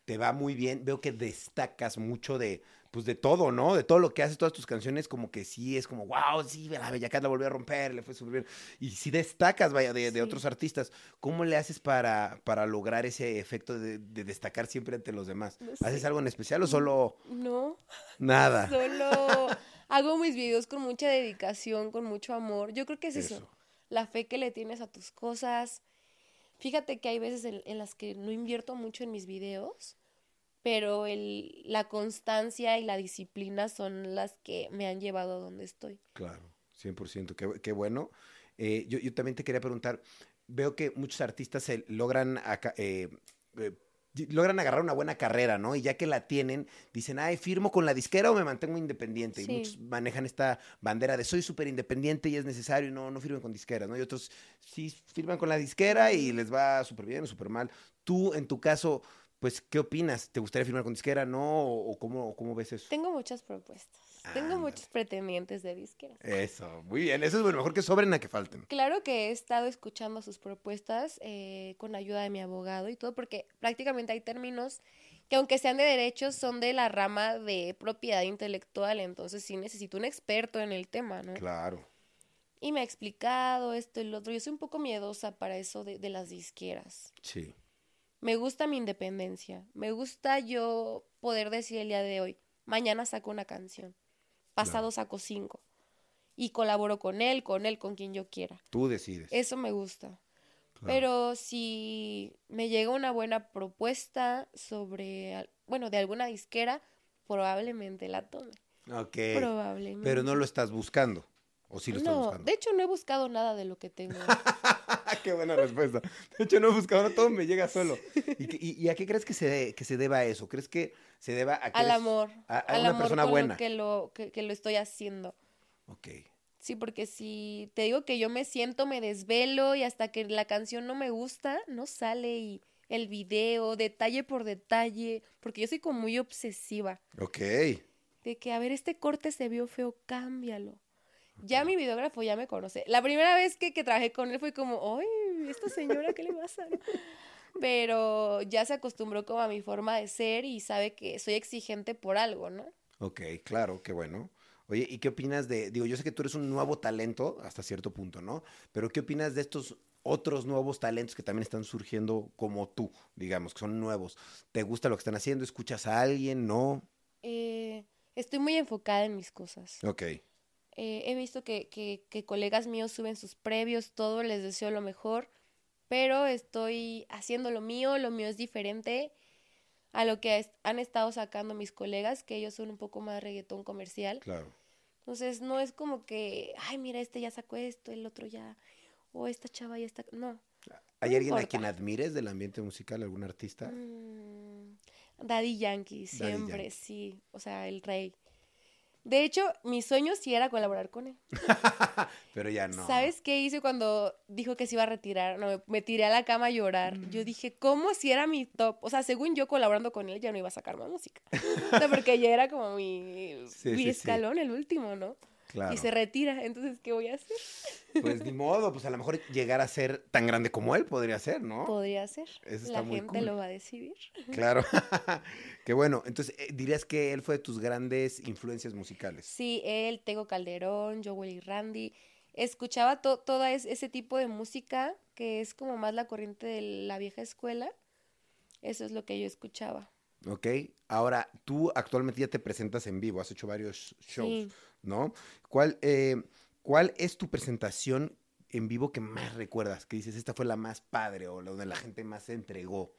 te va muy bien, veo que destacas mucho de, pues de todo, ¿no? De todo lo que haces, todas tus canciones, como que sí, es como, wow, sí, la Bella Cat la volvió a romper, le fue súper bien. Y sí destacas, vaya, de, otros artistas. ¿Cómo le haces para, para lograr ese efecto de, de destacar siempre ante los demás? No ¿Haces algo en especial o solo No, nada? solo hago mis videos con mucha dedicación, con mucho amor. Yo creo que es eso. Eso. La fe que le tienes a tus cosas. Fíjate que hay veces en, en las que no invierto mucho en mis videos, pero el, la constancia y la disciplina son las que me han llevado a donde estoy. Claro, 100%, qué, qué bueno. Eh, yo, yo también te quería preguntar, veo que muchos artistas se logran, eh, eh, logran agarrar una buena carrera, ¿no? Y ya que la tienen, dicen, ay, firmo con la disquera o me mantengo independiente. Sí. Y muchos manejan esta bandera de soy súper independiente y es necesario, y no, no firmen con disqueras, ¿no? Y otros sí firman con la disquera y les va súper bien o súper mal. Tú, en tu caso, pues, ¿qué opinas? ¿Te gustaría firmar con disquera, no? ¿O, cómo, cómo ves eso? Tengo muchas propuestas. Tengo muchos pretendientes de disqueras. Eso, muy bien. Eso es bueno, mejor que sobren a que falten. Claro que he estado escuchando sus propuestas eh, con ayuda de mi abogado y todo, porque prácticamente hay términos que aunque sean de derechos, son de la rama de propiedad intelectual, entonces sí necesito un experto en el tema, ¿no? Claro. Y me ha explicado esto y lo otro. Yo soy un poco miedosa para eso de, de las disqueras. Sí. Me gusta mi independencia. Me gusta yo poder decir el día de hoy, mañana saco una canción, pasado saco cinco. Y colaboro con él, con él, con quien yo quiera. Tú decides. Eso me gusta. Claro. Pero si me llega una buena propuesta sobre, bueno, de alguna disquera, probablemente la tome. Ok. Probablemente. Pero no lo estás buscando. ¿O sí lo estás No, buscando? de hecho no he buscado nada de lo que tengo. qué buena respuesta. De hecho, no he buscado, todo me llega solo. ¿Y, qué- y- y a qué crees que se, de- que se deba a eso? ¿Crees que se deba a que al eres- amor. a- a al una amor persona con buena? Lo que, lo, que, que lo estoy haciendo. Ok. Sí, porque si te digo que yo me siento, me desvelo y hasta que la canción no me gusta, no sale y el video, detalle por detalle, porque yo soy como muy obsesiva. Ok. De que, a ver, este corte se vio feo, cámbialo. Ya mi videógrafo ya me conoce. La primera vez que, que trabajé con él fue como, ¡ay, esta señora, qué le pasa! Pero ya se acostumbró como a mi forma de ser y sabe que soy exigente por algo, ¿no? Ok, claro, qué bueno. Oye, ¿y qué opinas de, digo, yo sé que tú eres un nuevo talento hasta cierto punto, ¿no? Pero ¿qué opinas de estos otros nuevos talentos que también están surgiendo como tú, digamos, que son nuevos? ¿Te gusta lo que están haciendo? ¿Escuchas a alguien? ¿No? Eh, estoy muy enfocada en mis cosas. Ok, Eh, he visto que, que, que colegas míos suben sus previos, todo, les deseo lo mejor, pero estoy haciendo lo mío, lo mío es diferente a lo que han estado sacando mis colegas, que ellos son un poco más reggaetón comercial. claro. Entonces no es como que, ay, mira, este ya sacó esto, el otro ya, o esta chava ya está, no. ¿Hay No alguien a quien admires del ambiente musical, algún artista? Mm, Daddy Yankee, siempre, Yankee. sí, o sea, el rey. De hecho, mi sueño sí era colaborar con él. Pero ya no. ¿Sabes qué hice cuando dijo que se iba a retirar? No, me, me tiré a la cama a llorar. Mm. Yo dije, ¿cómo si era mi top? O sea, según yo colaborando con él ya no iba a sacar más música. O sea, porque ya era como mi, Sí, mi sí, sí. escalón, el último, ¿no? Claro. Y se retira, entonces, ¿qué voy a hacer? Pues ni modo, pues a lo mejor llegar a ser tan grande como él podría ser, ¿no? Podría ser. Eso está La muy gente cool. lo va a decidir. Claro. Qué bueno. Entonces, eh, dirías que él fue de tus grandes influencias musicales. Sí, él, Tego Calderón, Joel y Randy. Escuchaba to todo es- ese tipo de música que es como más la corriente de la vieja escuela. Eso es lo que yo escuchaba. ¿Ok? Ahora, tú actualmente ya te presentas en vivo, has hecho varios shows, Sí. ¿No? ¿Cuál, eh, ¿Cuál es tu presentación en vivo que más recuerdas? Que dices, esta fue la más padre o la donde la gente más se entregó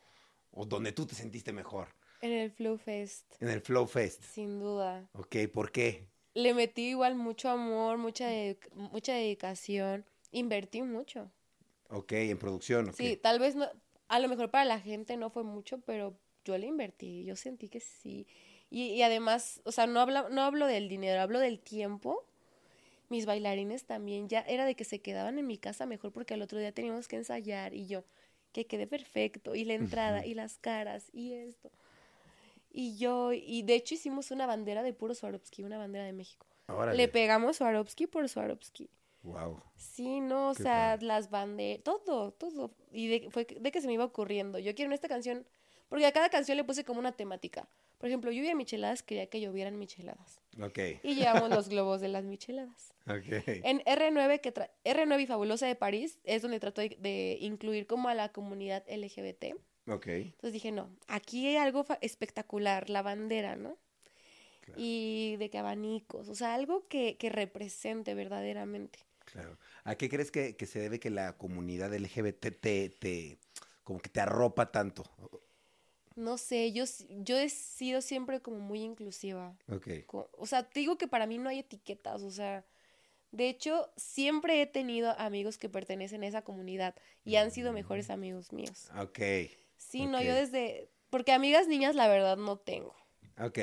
o donde tú te sentiste mejor. En el Flow Fest, En el Flow Fest. sin duda. ¿Ok? ¿Por qué? Le metí igual mucho amor, mucha, mucha dedicación. Invertí mucho. ¿Ok? En producción. Sí, tal vez no, a lo mejor para la gente no fue mucho, pero yo le invertí, yo sentí que sí. Y, y además, o sea, no, habla, no hablo del dinero, hablo del tiempo. Mis bailarines también, ya era de que se quedaban en mi casa mejor porque al otro día teníamos que ensayar y yo, que quedé perfecto, y la entrada, y las caras, y esto. Y yo, y de hecho hicimos una bandera de puro Swarovski, una bandera de México. Órale. Le pegamos Swarovski por Swarovski. Wow. Sí, no, o Qué sea, padre. las banderas, todo, todo. Y de, fue de que se me iba ocurriendo. Yo quiero en esta canción, porque a cada canción le puse como una temática. Por ejemplo, lluvia micheladas, quería que llovieran micheladas. Ok. Y llevamos los globos de las micheladas. Ok. En R9, que tra- R9 y Fabulosa de París, es donde trato de, de incluir como a la comunidad LGBT. Ok. Entonces dije, no, aquí hay algo espectacular, la bandera, ¿no? Claro. Y de que abanicos, o sea, algo que, que represente verdaderamente. Claro. ¿A qué crees que, que se debe que la comunidad LGBT te, te- como que te arropa tanto? No sé, yo, yo he sido siempre como muy inclusiva. Ok. O sea, te digo que para mí no hay etiquetas, o sea, de hecho, siempre he tenido amigos que pertenecen a esa comunidad y han sido mejores amigos míos. Ok. Sí, no, yo desde, porque amigas niñas la verdad no tengo. Ok.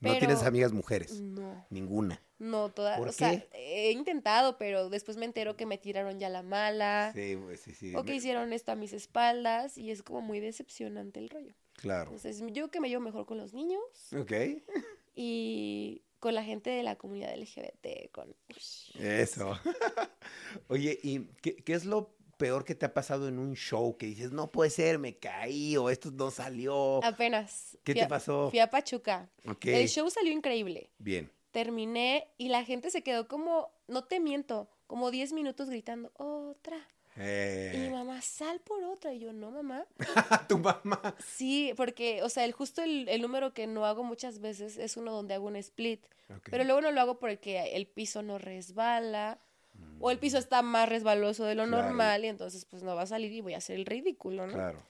No Pero- tienes amigas mujeres. No, Ninguna. no, todas, ¿Por o sea, qué? he intentado, pero después me entero que me tiraron ya la mala Sí, pues, sí, sí. o que hicieron esto a mis espaldas y es como muy decepcionante el rollo. Claro. Entonces, yo que me llevo mejor con los niños Ok. y con la gente de la comunidad LGBT, con... Eso. Oye, ¿y qué, qué es lo peor que te ha pasado en un show? Que dices, no puede ser, me caí o esto no salió. Apenas. ¿Qué fui te a- pasó? Fui a Pachuca. Ok. El show salió increíble. Bien. Terminé y la gente se quedó como, no te miento, como 10 minutos gritando, otra. Y mi Eh, mamá, sal por otra. Y yo, no, mamá. tu mamá. Sí, porque, o sea, el justo el, el número que no hago muchas veces es uno donde hago un split. Pero luego no lo hago porque el piso no resbala. O el piso está más resbaloso de lo Mm. Claro. normal y entonces pues no va a salir y voy a hacer el ridículo, ¿no? Claro.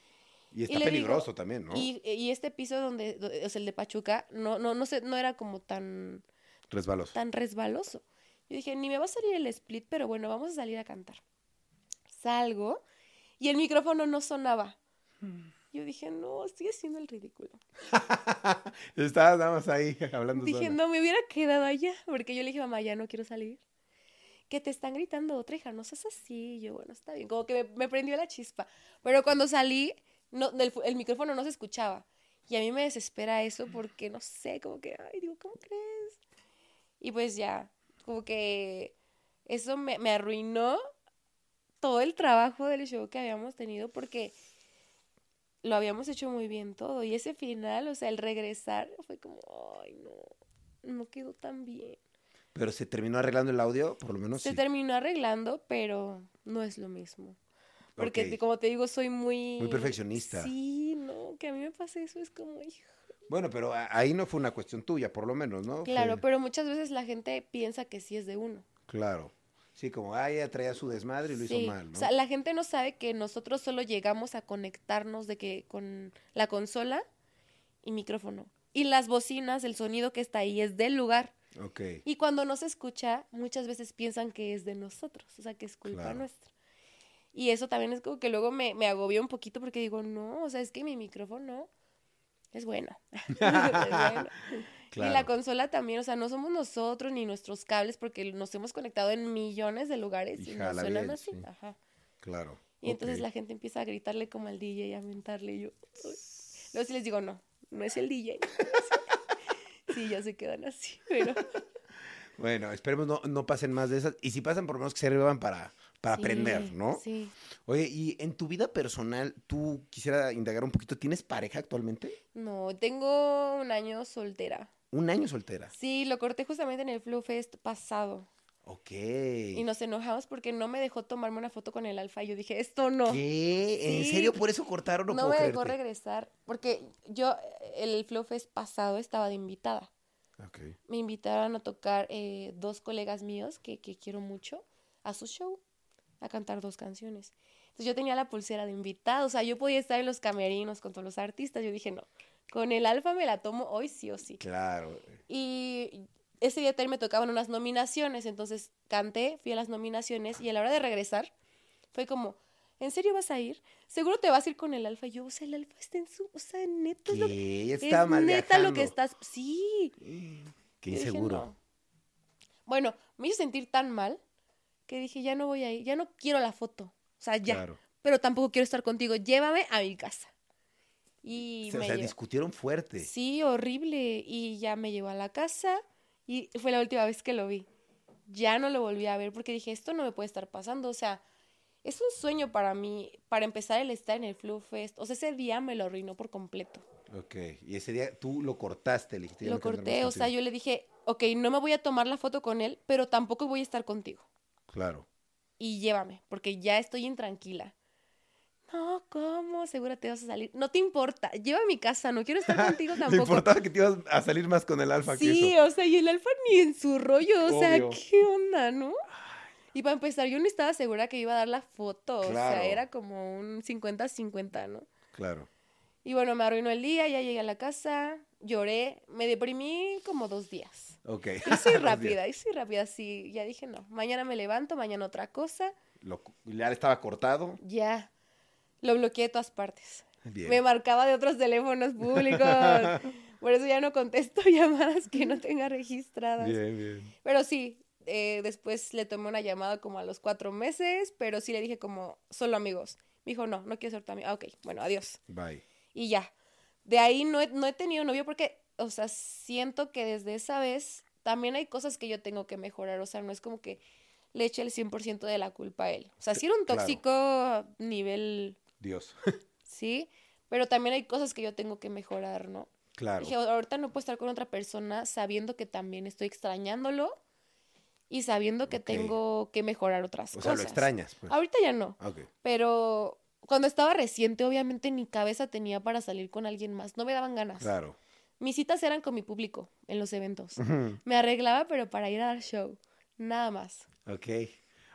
Y está digo- peligroso también, ¿no? Y, y este piso donde, do- o sea, el de Pachuca, no, no, no sé, no era como tan, Resbaloso. tan resbaloso. Yo dije, ni me va a salir el split, pero bueno, vamos a salir a cantar. Salgo y el micrófono no sonaba. Yo dije, no, estoy haciendo el ridículo. Estabas nada más ahí hablando Dije, sola. no, me hubiera quedado allá, porque yo le dije, mamá, ya no quiero salir. Que te están gritando otra hija, no seas así. Yo, bueno, está bien, como que me, me prendió la chispa. Pero cuando salí, no, fu- el micrófono no se escuchaba. Y a mí me desespera eso porque, no sé, como que, ay, digo, ¿cómo crees? Y pues ya, como que eso me, me arruinó todo el trabajo del show que habíamos tenido porque lo habíamos hecho muy bien todo. Y ese final, o sea, el regresar, fue como, ay, no, no quedó tan bien. Pero se terminó arreglando el audio, por lo menos Se sí. terminó arreglando, pero no es lo mismo. Porque, como te digo, soy muy... Muy perfeccionista. Sí, no, que a mí me pase eso es como, hijo. Bueno, pero ahí no fue una cuestión tuya, por lo menos, ¿no? Claro, Fue- pero muchas veces la gente piensa que sí es de uno. Claro. Sí, como, ah, ella traía su desmadre y lo Sí, hizo mal, ¿no? O sea, la gente no sabe que nosotros solo llegamos a conectarnos de que con la consola y micrófono. Y las bocinas, el sonido que está ahí es del lugar. Ok. Y cuando no se escucha, muchas veces piensan que es de nosotros, o sea, que es culpa Claro. nuestra. Y eso también es como que luego me, me agobió un poquito porque digo, no, o sea, es que mi micrófono es bueno. Es bueno. Y la consola también, o sea, no somos nosotros ni nuestros cables porque nos hemos conectado en millones de lugares y, Y no jala suenan así. sí. Ajá. Claro. Y entonces la gente empieza a gritarle como al DJ y a mentarle y yo. "Uy". Luego sí les digo, no, no es el DJ. sí, ya se quedan así, pero. Bueno, esperemos no, no pasen más de esas. Y si pasan, por lo menos que se sirvan para, para Sí, aprender, ¿no? Sí. Oye, y en tu vida personal, tú quisiera indagar un poquito, ¿tienes pareja actualmente? No, tengo un año soltera. Un año soltera. Sí, lo corté justamente en el Flow Fest pasado. Ok. Y nos enojamos porque no me dejó tomarme una foto con el alfa. Y yo dije, esto no. ¿Qué? ¿En Sí. serio por eso cortaron? No, No, puedo me dejó creerte. regresar. Porque yo, el Flow Fest pasado estaba de invitada. Ok. Me invitaron a tocar eh, dos colegas míos que, que quiero mucho a su show, a cantar dos canciones. Entonces yo tenía la pulsera de invitado, o sea, yo podía estar en los camerinos con todos los artistas. Yo dije, no, con el alfa me la tomo hoy sí o sí. Claro. Y ese día también me tocaban unas nominaciones, entonces canté, fui a las nominaciones y a la hora de regresar fue como, ¿en serio vas a ir? Seguro te vas a ir con el alfa. Y yo, o sea, el alfa está en su, o sea, neta es lo que. Ya es mal neta lo que estás, sí. Qué dije, inseguro. "No". Bueno, me hizo sentir tan mal que dije, ya no voy a ir, ya no quiero la foto. O sea, ya. Claro. Pero tampoco quiero estar contigo. Llévame a mi casa. Y O me sea, llevó- discutieron fuerte. Sí, horrible. Y ya me llevó a la casa y fue la última vez que lo vi. Ya no lo volví a ver porque dije, esto no me puede estar pasando. O sea, es un sueño para mí, para empezar el estar en el Flu Fest. O sea, ese día me lo arruinó por completo. Ok. Y ese día tú lo cortaste, le dijiste. Lo corté, o sea, yo le dije, ok, no me voy a tomar la foto con él, pero tampoco voy a estar contigo. Claro. Y llévame, porque ya estoy intranquila. No, ¿cómo? Seguro te vas a salir. No te importa, lleva a mi casa, no quiero estar contigo Le tampoco. importaba que te ibas a salir más con el alfa que Sí, eso. o sea, y el alfa ni en su rollo, o sea. ¿qué onda, no? Y para empezar, yo no estaba segura que iba a dar la foto, o sea, era como un 50-50, ¿no? Claro. Y bueno, me arruinó el día, ya llegué a la casa, lloré, me deprimí como dos días. Ok. Y soy rápida, y soy rápida, sí, ya dije, no, mañana me levanto, mañana otra cosa, Lo- ya estaba cortado. ya, lo bloqueé de todas partes. Bien. Me marcaba de otros teléfonos públicos, por eso ya no contesto llamadas que no tenga registradas. Bien, bien. Pero sí, eh, después le tomé una llamada como a los cuatro meses, pero sí le dije como, solo amigos. Me dijo, no, no quiero ser tu amigo. Ah, ok, bueno, adiós. Bye. Y ya. De ahí no he, no he tenido novio porque, o sea, siento que desde esa vez también hay cosas que yo tengo que mejorar. O sea, no es como que le eche el 100% de la culpa a él. O sea, sí era un Claro. tóxico nivel, Dios. sí, pero también hay cosas que yo tengo que mejorar, ¿no? claro. Dije, ahorita no puedo estar con otra persona sabiendo que también estoy extrañándolo y sabiendo que tengo que mejorar otras O cosas. sea, lo extrañas, pues. Ahorita ya no, Ok. pero cuando estaba reciente, obviamente ni cabeza tenía para salir con alguien más. No me daban ganas. Claro. Mis citas eran con mi público en los eventos. Me arreglaba, pero para ir a dar show. Nada más. Ok.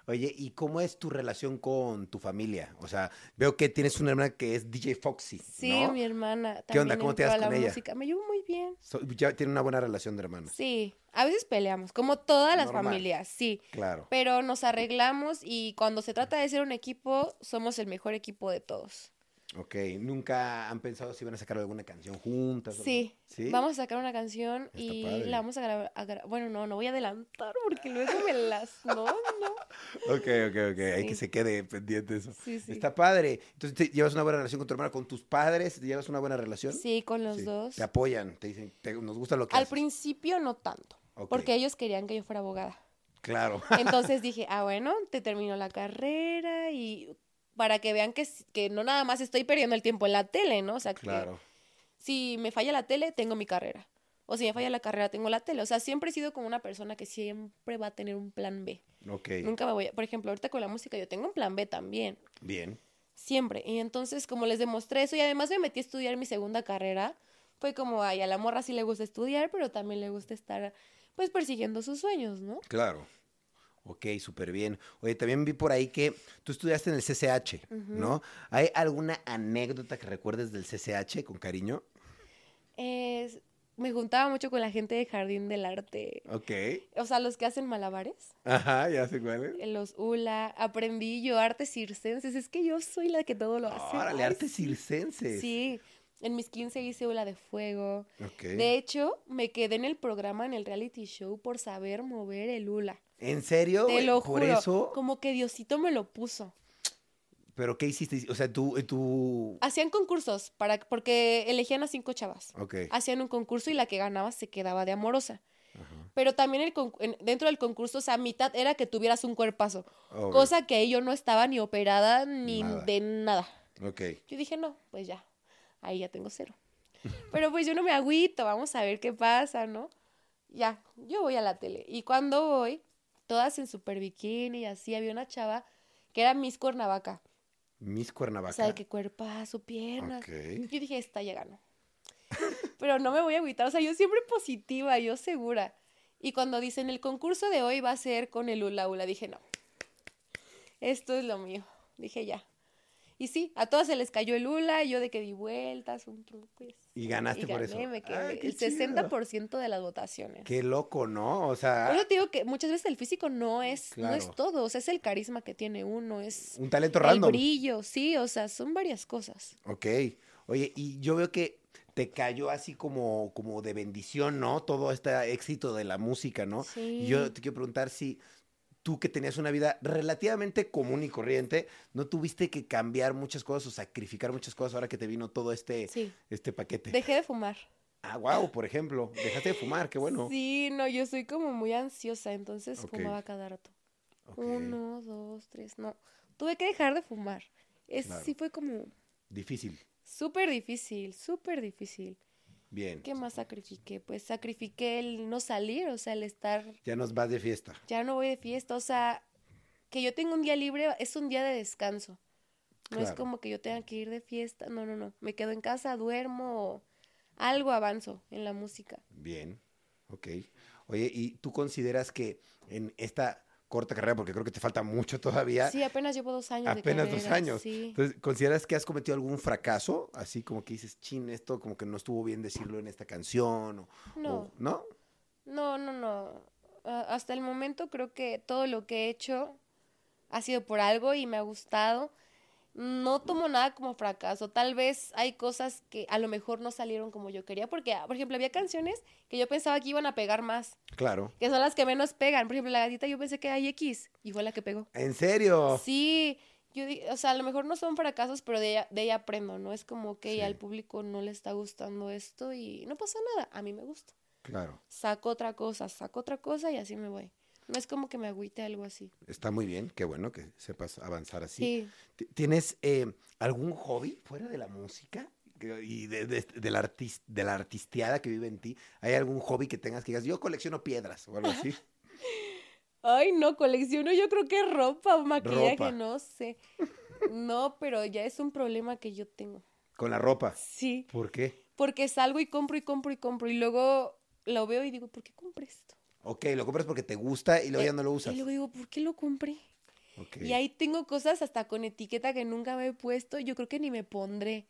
Oye, ¿y cómo es tu relación con tu familia? O sea, veo que tienes una hermana que es DJ Foxy, Sí, ¿no? mi hermana. ¿Qué onda? ¿Cómo te la con ella? música. Me llevo muy bien. So- ya tiene una buena relación de hermanos. Sí, a veces peleamos, como todas las Normal. familias, sí. Claro. Pero nos arreglamos y cuando se trata de ser un equipo, somos el mejor equipo de todos. Ok. ¿Nunca han pensado si van a sacar alguna canción juntas? Sí, ¿Sí? vamos a sacar una canción Está y padre. la vamos a grabar. gra- bueno, no, no voy a adelantar porque luego me las... No, no. Ok, ok, ok. Hay que se quede pendiente eso. Sí, sí. Está padre. Entonces, ¿te ¿llevas una buena relación con tu hermana? ¿Con tus padres? ¿Llevas una buena relación? Sí, con los dos. Te apoyan, te dicen, te- nos gusta lo que Al haces. principio no tanto, porque ellos querían que yo fuera abogada. Claro. Entonces dije, ah, bueno, te termino la carrera y para que vean que, que no nada más estoy perdiendo el tiempo en la tele, ¿no? O sea, que Claro. si me falla la tele, tengo mi carrera. O si me falla la carrera, tengo la tele. O sea, siempre he sido como una persona que siempre va a tener un plan B. Ok. Nunca me voy a... Por ejemplo, ahorita con la música yo tengo un plan B también. Bien. Siempre. Y entonces, como les demostré eso, y además me metí a estudiar mi segunda carrera, fue como, ay, a la morra sí le gusta estudiar, pero también le gusta estar, pues, persiguiendo sus sueños, ¿no? Claro. Ok, súper bien. Oye, también vi por ahí que tú estudiaste en el CCH, ¿no? ¿Hay alguna anécdota que recuerdes del CCH con cariño? Es- me juntaba mucho con la gente de Jardín del Arte. Ok. O sea, los que hacen malabares, Ajá, ya sé cuál es. eh, los hula, aprendí yo artes circenses. Es que yo soy la que todo lo hace. Órale, sí. circenses. Sí, En mis 15 hice hula de fuego. Ok. De hecho, me quedé en el programa, en el reality show, por saber mover el hula. ¿En serio? Te lo Por juro. eso. Como que Diosito me lo puso. ¿Pero qué hiciste? O sea, tú, tú... Hacían concursos para, porque elegían a cinco chavas. Ok. Hacían un concurso y la que ganaba se quedaba de amorosa. Ajá. Pero también el en- dentro del concurso, o sea, mitad era que tuvieras un cuerpazo. Obvio. Cosa que yo no estaba ni operada ni Nada. de nada. Ok. Yo dije, no, pues ya, ahí ya tengo cero. Pero pues yo no me agüito, vamos a ver qué pasa, ¿no? Ya, yo voy a la tele. Y cuando voy, todas en super bikini y así, había una chava que era Miss Cuernavaca. Miss Cuernavaca. O sea, de que cuerpazo, piernas. Ok. Yo dije, esta ya ganó. Pero no me voy a agüitar, o sea, yo siempre positiva, yo segura. Y cuando dicen el concurso de hoy va a ser con el hula hula, dije, no, esto es lo mío. Dije, ya. Y sí, a todas se les cayó el hula, y yo de que di vueltas, un truco. y así. Y ganaste Y por eso. me quedé el chido. 60% de las votaciones. Qué loco, ¿no? O sea, Por eso te digo que muchas veces el físico no es, no es todo, o sea, es el carisma que tiene uno, es un talento el random. brillo, sí, o sea, son varias cosas. Ok. Oye, y yo veo que te cayó así como, como de bendición, ¿no? Todo este éxito de la música, ¿no? Sí. Y yo te quiero preguntar si tú que tenías una vida relativamente común y corriente, ¿no tuviste que cambiar muchas cosas o sacrificar muchas cosas ahora que te vino todo este, Sí. este paquete? Dejé de fumar. Ah, wow, por ejemplo, dejaste de fumar, qué bueno. Sí, no, yo soy como muy ansiosa, entonces Ok. fumaba cada rato. Ok, Uno, dos, tres, no. Tuve que dejar de fumar. Es, Claro. Sí fue como Difícil. súper difícil, súper difícil. Bien. ¿Qué más sacrifiqué? Pues sacrifiqué el no salir, o sea, el estar, Ya nos vas de fiesta. ya no voy de fiesta, o sea, que yo tengo un día libre es un día de descanso. No es como que yo tenga que ir de fiesta, no, no, no. Me quedo en casa, duermo, algo avanzo en la música. Bien, ok. Oye, ¿y tú consideras que en esta corta carrera, porque creo que te falta mucho todavía, Sí, apenas llevo dos años de apenas dos carrera, años? Sí. Entonces, ¿consideras que has cometido algún fracaso? Así como que dices, chin, esto como que no estuvo bien decirlo en esta canción, o, No. o- ¿no? No, no, no. Hasta el momento creo que todo lo que he hecho ha sido por algo y me ha gustado. No tomo nada como fracaso. Tal vez hay cosas que a lo mejor no salieron como yo quería, porque, ah, por ejemplo, había canciones que yo pensaba que iban a pegar más, Claro. que son las que menos pegan. Por ejemplo, la gatita yo pensé que hay X y fue la que pegó. ¿En serio? Sí, yo o sea, a lo mejor no son fracasos, pero de ella, de ella aprendo, ¿no? Es como que Sí. al público no le está gustando esto y no pasa nada, a mí me gusta Claro. saco otra cosa, saco otra cosa y así me voy. No es como que me agüite algo así. Está muy bien, qué bueno que sepas avanzar así. Sí. Ti- ¿Tienes eh, algún hobby fuera de la música? Y de, de- de la de la artisteada que vive en ti, ¿hay algún hobby que tengas que digas, yo colecciono piedras o algo así? Ay, no, colecciono yo creo que ropa o maquillaje, Ropa. no sé. No, pero ya es un problema que yo tengo. Con la ropa. Sí, ¿Por qué? porque salgo y compro y compro y compro y luego lo veo y digo, ¿por qué compré esto? Ok, lo compras porque te gusta y luego ya no lo usas. Y luego digo, ¿por qué lo compré? Y ahí tengo cosas hasta con etiqueta que nunca me he puesto, yo creo que ni me pondré.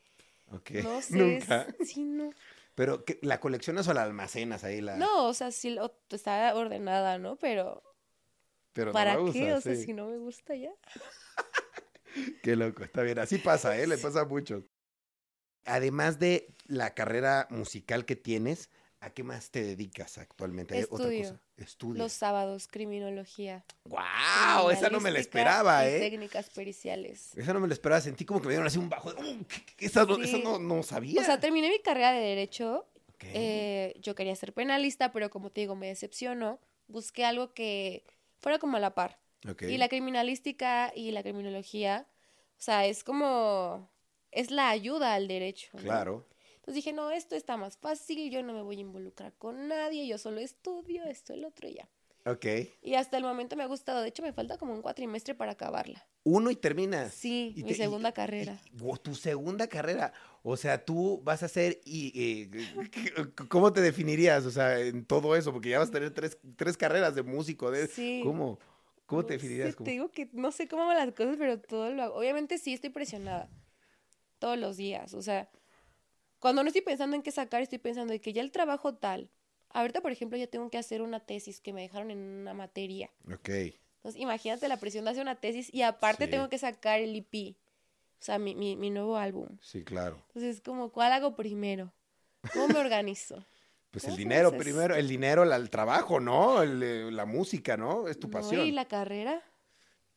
ok. No sé. Nunca. Sí, no. Pero, ¿qué- ¿la coleccionas o la almacenas ahí? La... No, o sea, sí lo- está ordenada, ¿no? Pero Pero no ¿para la qué? O sea, sí. si no me gusta ya. Qué loco, está bien. Así pasa, ¿eh? Le pasa a muchos. Además de la carrera musical que tienes, ¿a qué más te dedicas actualmente? ¿Hay otra Estudio. cosa? Estudias. Los sábados, criminología. ¡Wow! Esa no me la esperaba, ¿eh? técnicas periciales. Esa no me la esperaba. Sentí como que me dieron así un bajo. de, "Uh, ¿qué- qué- esa no, esa no, no sabía. O sea, terminé mi carrera de derecho. Eh, yo quería ser penalista, pero como te digo, me decepcionó. Busqué algo que fuera como a la par. Y la criminalística y la criminología, o sea, es como, es la ayuda al derecho. ¿no? Claro. Entonces dije, no, esto está más fácil, yo no me voy a involucrar con nadie, yo solo estudio esto, el otro y ya. Ok. Y hasta el momento me ha gustado, de hecho me falta como un cuatrimestre para acabarla. Uno y terminas. Sí, Y mi te- segunda y- carrera. Wow, tu segunda carrera. O sea, tú vas a hacer y eh, ¿cómo te definirías? O sea, en todo eso, porque ya vas a tener tres, tres carreras de músico. De, Sí. ¿Cómo? ¿Cómo te definirías? te digo que no sé cómo hago las cosas, pero todo lo hago. Obviamente sí estoy presionada. Todos los días. O sea, cuando no estoy pensando en qué sacar, estoy pensando en que ya el trabajo tal. Ahorita, por ejemplo, ya tengo que hacer una tesis que me dejaron en una materia. Ok. Entonces, imagínate la presión de hacer una tesis y aparte Sí. tengo que sacar el IP. O sea, mi, mi, mi nuevo álbum. Sí, claro. Entonces, como, ¿cuál hago primero? ¿Cómo me organizo? Pues el ¿Cómo dinero primero, el dinero, la- el trabajo, ¿no? El, eh, la música, ¿no? Es tu No, pasión. ¿Y la carrera?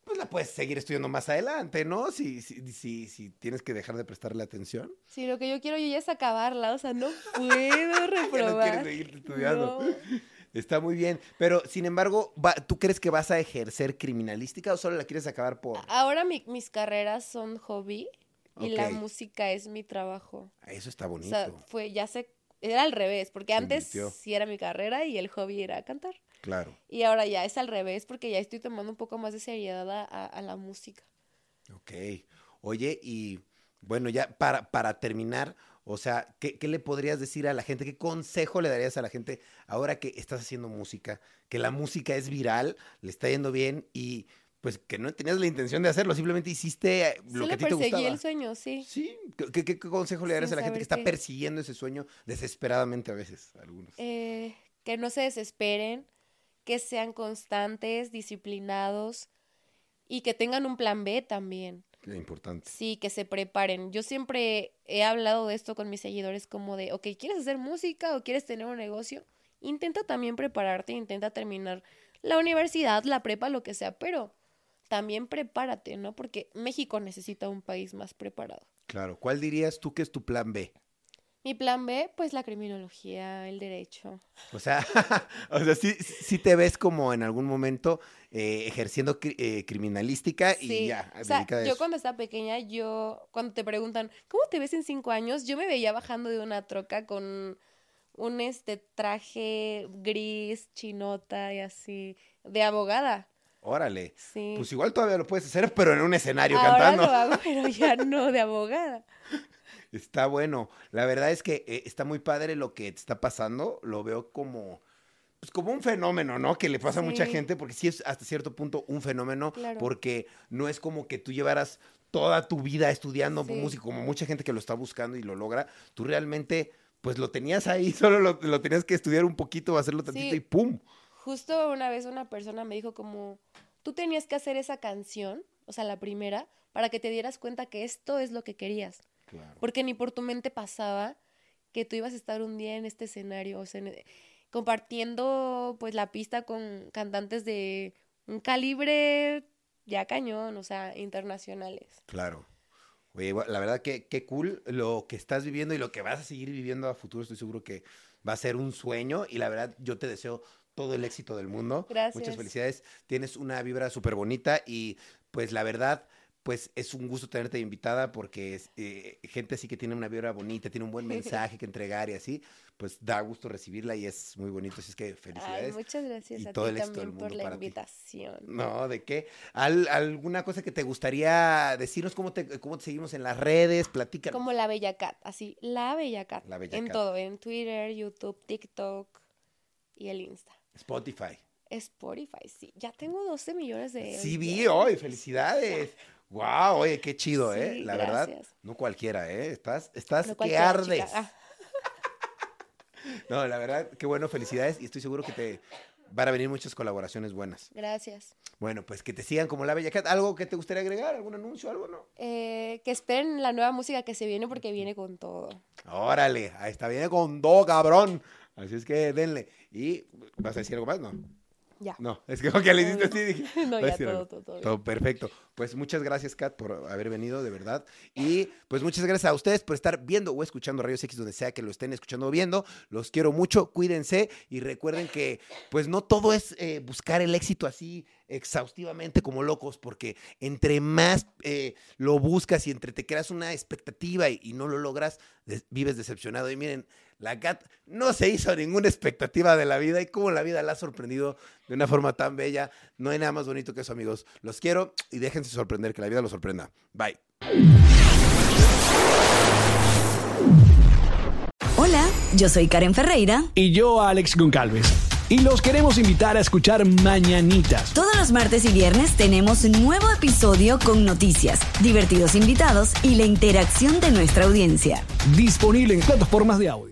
Pues la puedes seguir estudiando más adelante, ¿no? Si, si, si, si tienes que dejar de prestarle atención. Sí, lo que yo quiero yo ya es acabarla, o sea, no puedo Ya no reprobar. quieres seguir estudiando. No. Está muy bien. Pero, sin embargo, ¿tú crees que vas a ejercer criminalística o solo la quieres acabar por...? Ahora mi- mis carreras son hobby y la música es mi trabajo. Eso está O bonito. sea, fue, ya sé, era al revés, porque Se antes invirtió. sí era mi carrera y el hobby era cantar. Claro. Y ahora ya es al revés, porque ya estoy tomando un poco más de seriedad a, a- a la música. Ok. Oye, y bueno, ya para, para terminar, o sea, ¿qué, qué le podrías decir a la gente? ¿Qué consejo le darías a la gente ahora que estás haciendo música? Que la música es viral, le está yendo bien y pues que no tenías la intención de hacerlo, simplemente hiciste eh, lo Sí que a ti te perseguí gustaba. el sueño, sí. Sí, ¿qué, qué- qué consejo le darías Sin a la gente que está persiguiendo ese sueño desesperadamente a veces? Algunos. Eh, que no se desesperen, que sean constantes, disciplinados y que tengan un plan B también. Qué importante. Sí, que se preparen. Yo siempre he hablado de esto con mis seguidores como de, ok, ¿quieres hacer música o quieres tener un negocio? Intenta también prepararte, intenta terminar la universidad, la prepa, lo que sea, pero también prepárate, ¿no? Porque México necesita un país más preparado. Claro. ¿Cuál dirías tú que es tu plan B? Mi plan B, pues la criminología, el derecho. O sea, o sea, sí, sí te ves como en algún momento eh, ejerciendo cri- eh, criminalística y ya, o sea, yo eso. cuando estaba pequeña, yo, cuando te preguntan, ¿cómo te ves en cinco años? Yo me veía bajando de una troca con un este traje gris, chinota y así, de abogada. Órale. Sí. Pues igual todavía lo puedes hacer, pero en un escenario Ahora cantando. lo hago, pero ya no de abogada. Está bueno. La verdad es que eh, está muy padre lo que te está pasando. Lo veo como, pues como un fenómeno, ¿no? Que le pasa a mucha gente, porque sí es hasta cierto punto un fenómeno, Claro. porque no es como que tú llevaras toda tu vida estudiando Sí. música, como mucha gente que lo está buscando y lo logra. Tú realmente, pues lo tenías ahí, solo lo, lo tenías que estudiar un poquito, hacerlo tantito Sí. y ¡pum! Justo una vez una persona me dijo como, tú tenías que hacer esa canción, o sea, la primera, para que te dieras cuenta que esto es lo que querías. Claro. Porque ni por tu mente pasaba que tú ibas a estar un día en este escenario, o sea, en- compartiendo pues la pista con cantantes de un calibre ya cañón, o sea, internacionales. Claro. Oye, la verdad que qué cool lo que estás viviendo y lo que vas a seguir viviendo a futuro. Estoy seguro que va a ser un sueño y la verdad yo te deseo todo el éxito del mundo. Muchas Gracias. felicidades. Tienes una vibra súper bonita y pues la verdad, pues es un gusto tenerte invitada porque es, eh, gente así que tiene una vibra bonita, tiene un buen mensaje que entregar y así, pues da gusto recibirla y es muy bonito. Así es que Ay, felicidades. muchas gracias y a todo ti el del también por mundo la para ti. invitación. No, ¿de qué? ¿Al- ¿Alguna cosa que te gustaría decirnos? ¿Cómo te, cómo te seguimos en las redes? Platícanos. Como la Bella Cat, así, la Bella Cat. La Bella en Cat. todo, en Twitter, YouTube, TikTok y el Insta. Spotify. Spotify, sí. Ya tengo 12 millones de... Sí, vi hoy, felicidades. Wow, oye, qué chido, ¿eh? La verdad, gracias. no cualquiera, ¿eh? Estás, estás No que ardes. chica. Ah, No, la verdad, qué bueno, felicidades y estoy seguro que te van a venir muchas colaboraciones buenas. gracias. Bueno, pues que te sigan como la Bella Cat. ¿Algo que te gustaría agregar? ¿Algún anuncio? ¿Algo, no? Eh, que esperen la nueva música que se viene porque viene con todo. Órale, ahí está, viene con do, cabrón. Así es que denle. ¿Y vas a decir algo más? No. Ya. No, es que como que le hiciste así, dije. No, ya todo, todo, todo perfecto. Pues muchas gracias, Kat, por haber venido, de verdad. Y pues muchas gracias a ustedes por estar viendo o escuchando Rayos X, donde sea que lo estén escuchando o viendo. Los quiero mucho, cuídense y recuerden que pues no todo es eh, buscar el éxito así exhaustivamente como locos, porque entre más eh, lo buscas y entre te creas una expectativa y, y no lo logras, vives decepcionado. Y miren, la Kat no se hizo ninguna expectativa de la vida y cómo la vida la ha sorprendido de una forma tan bella. No hay nada más bonito que eso, amigos. Los quiero y déjense sorprender, que la vida los sorprenda. Bye. Hola, yo soy Karen Ferreira. y yo Alex Goncalves. Y los queremos invitar a escuchar Mañanitas. Todos los martes y viernes tenemos un nuevo episodio con noticias, divertidos invitados y la interacción de nuestra audiencia. Disponible en plataformas de audio.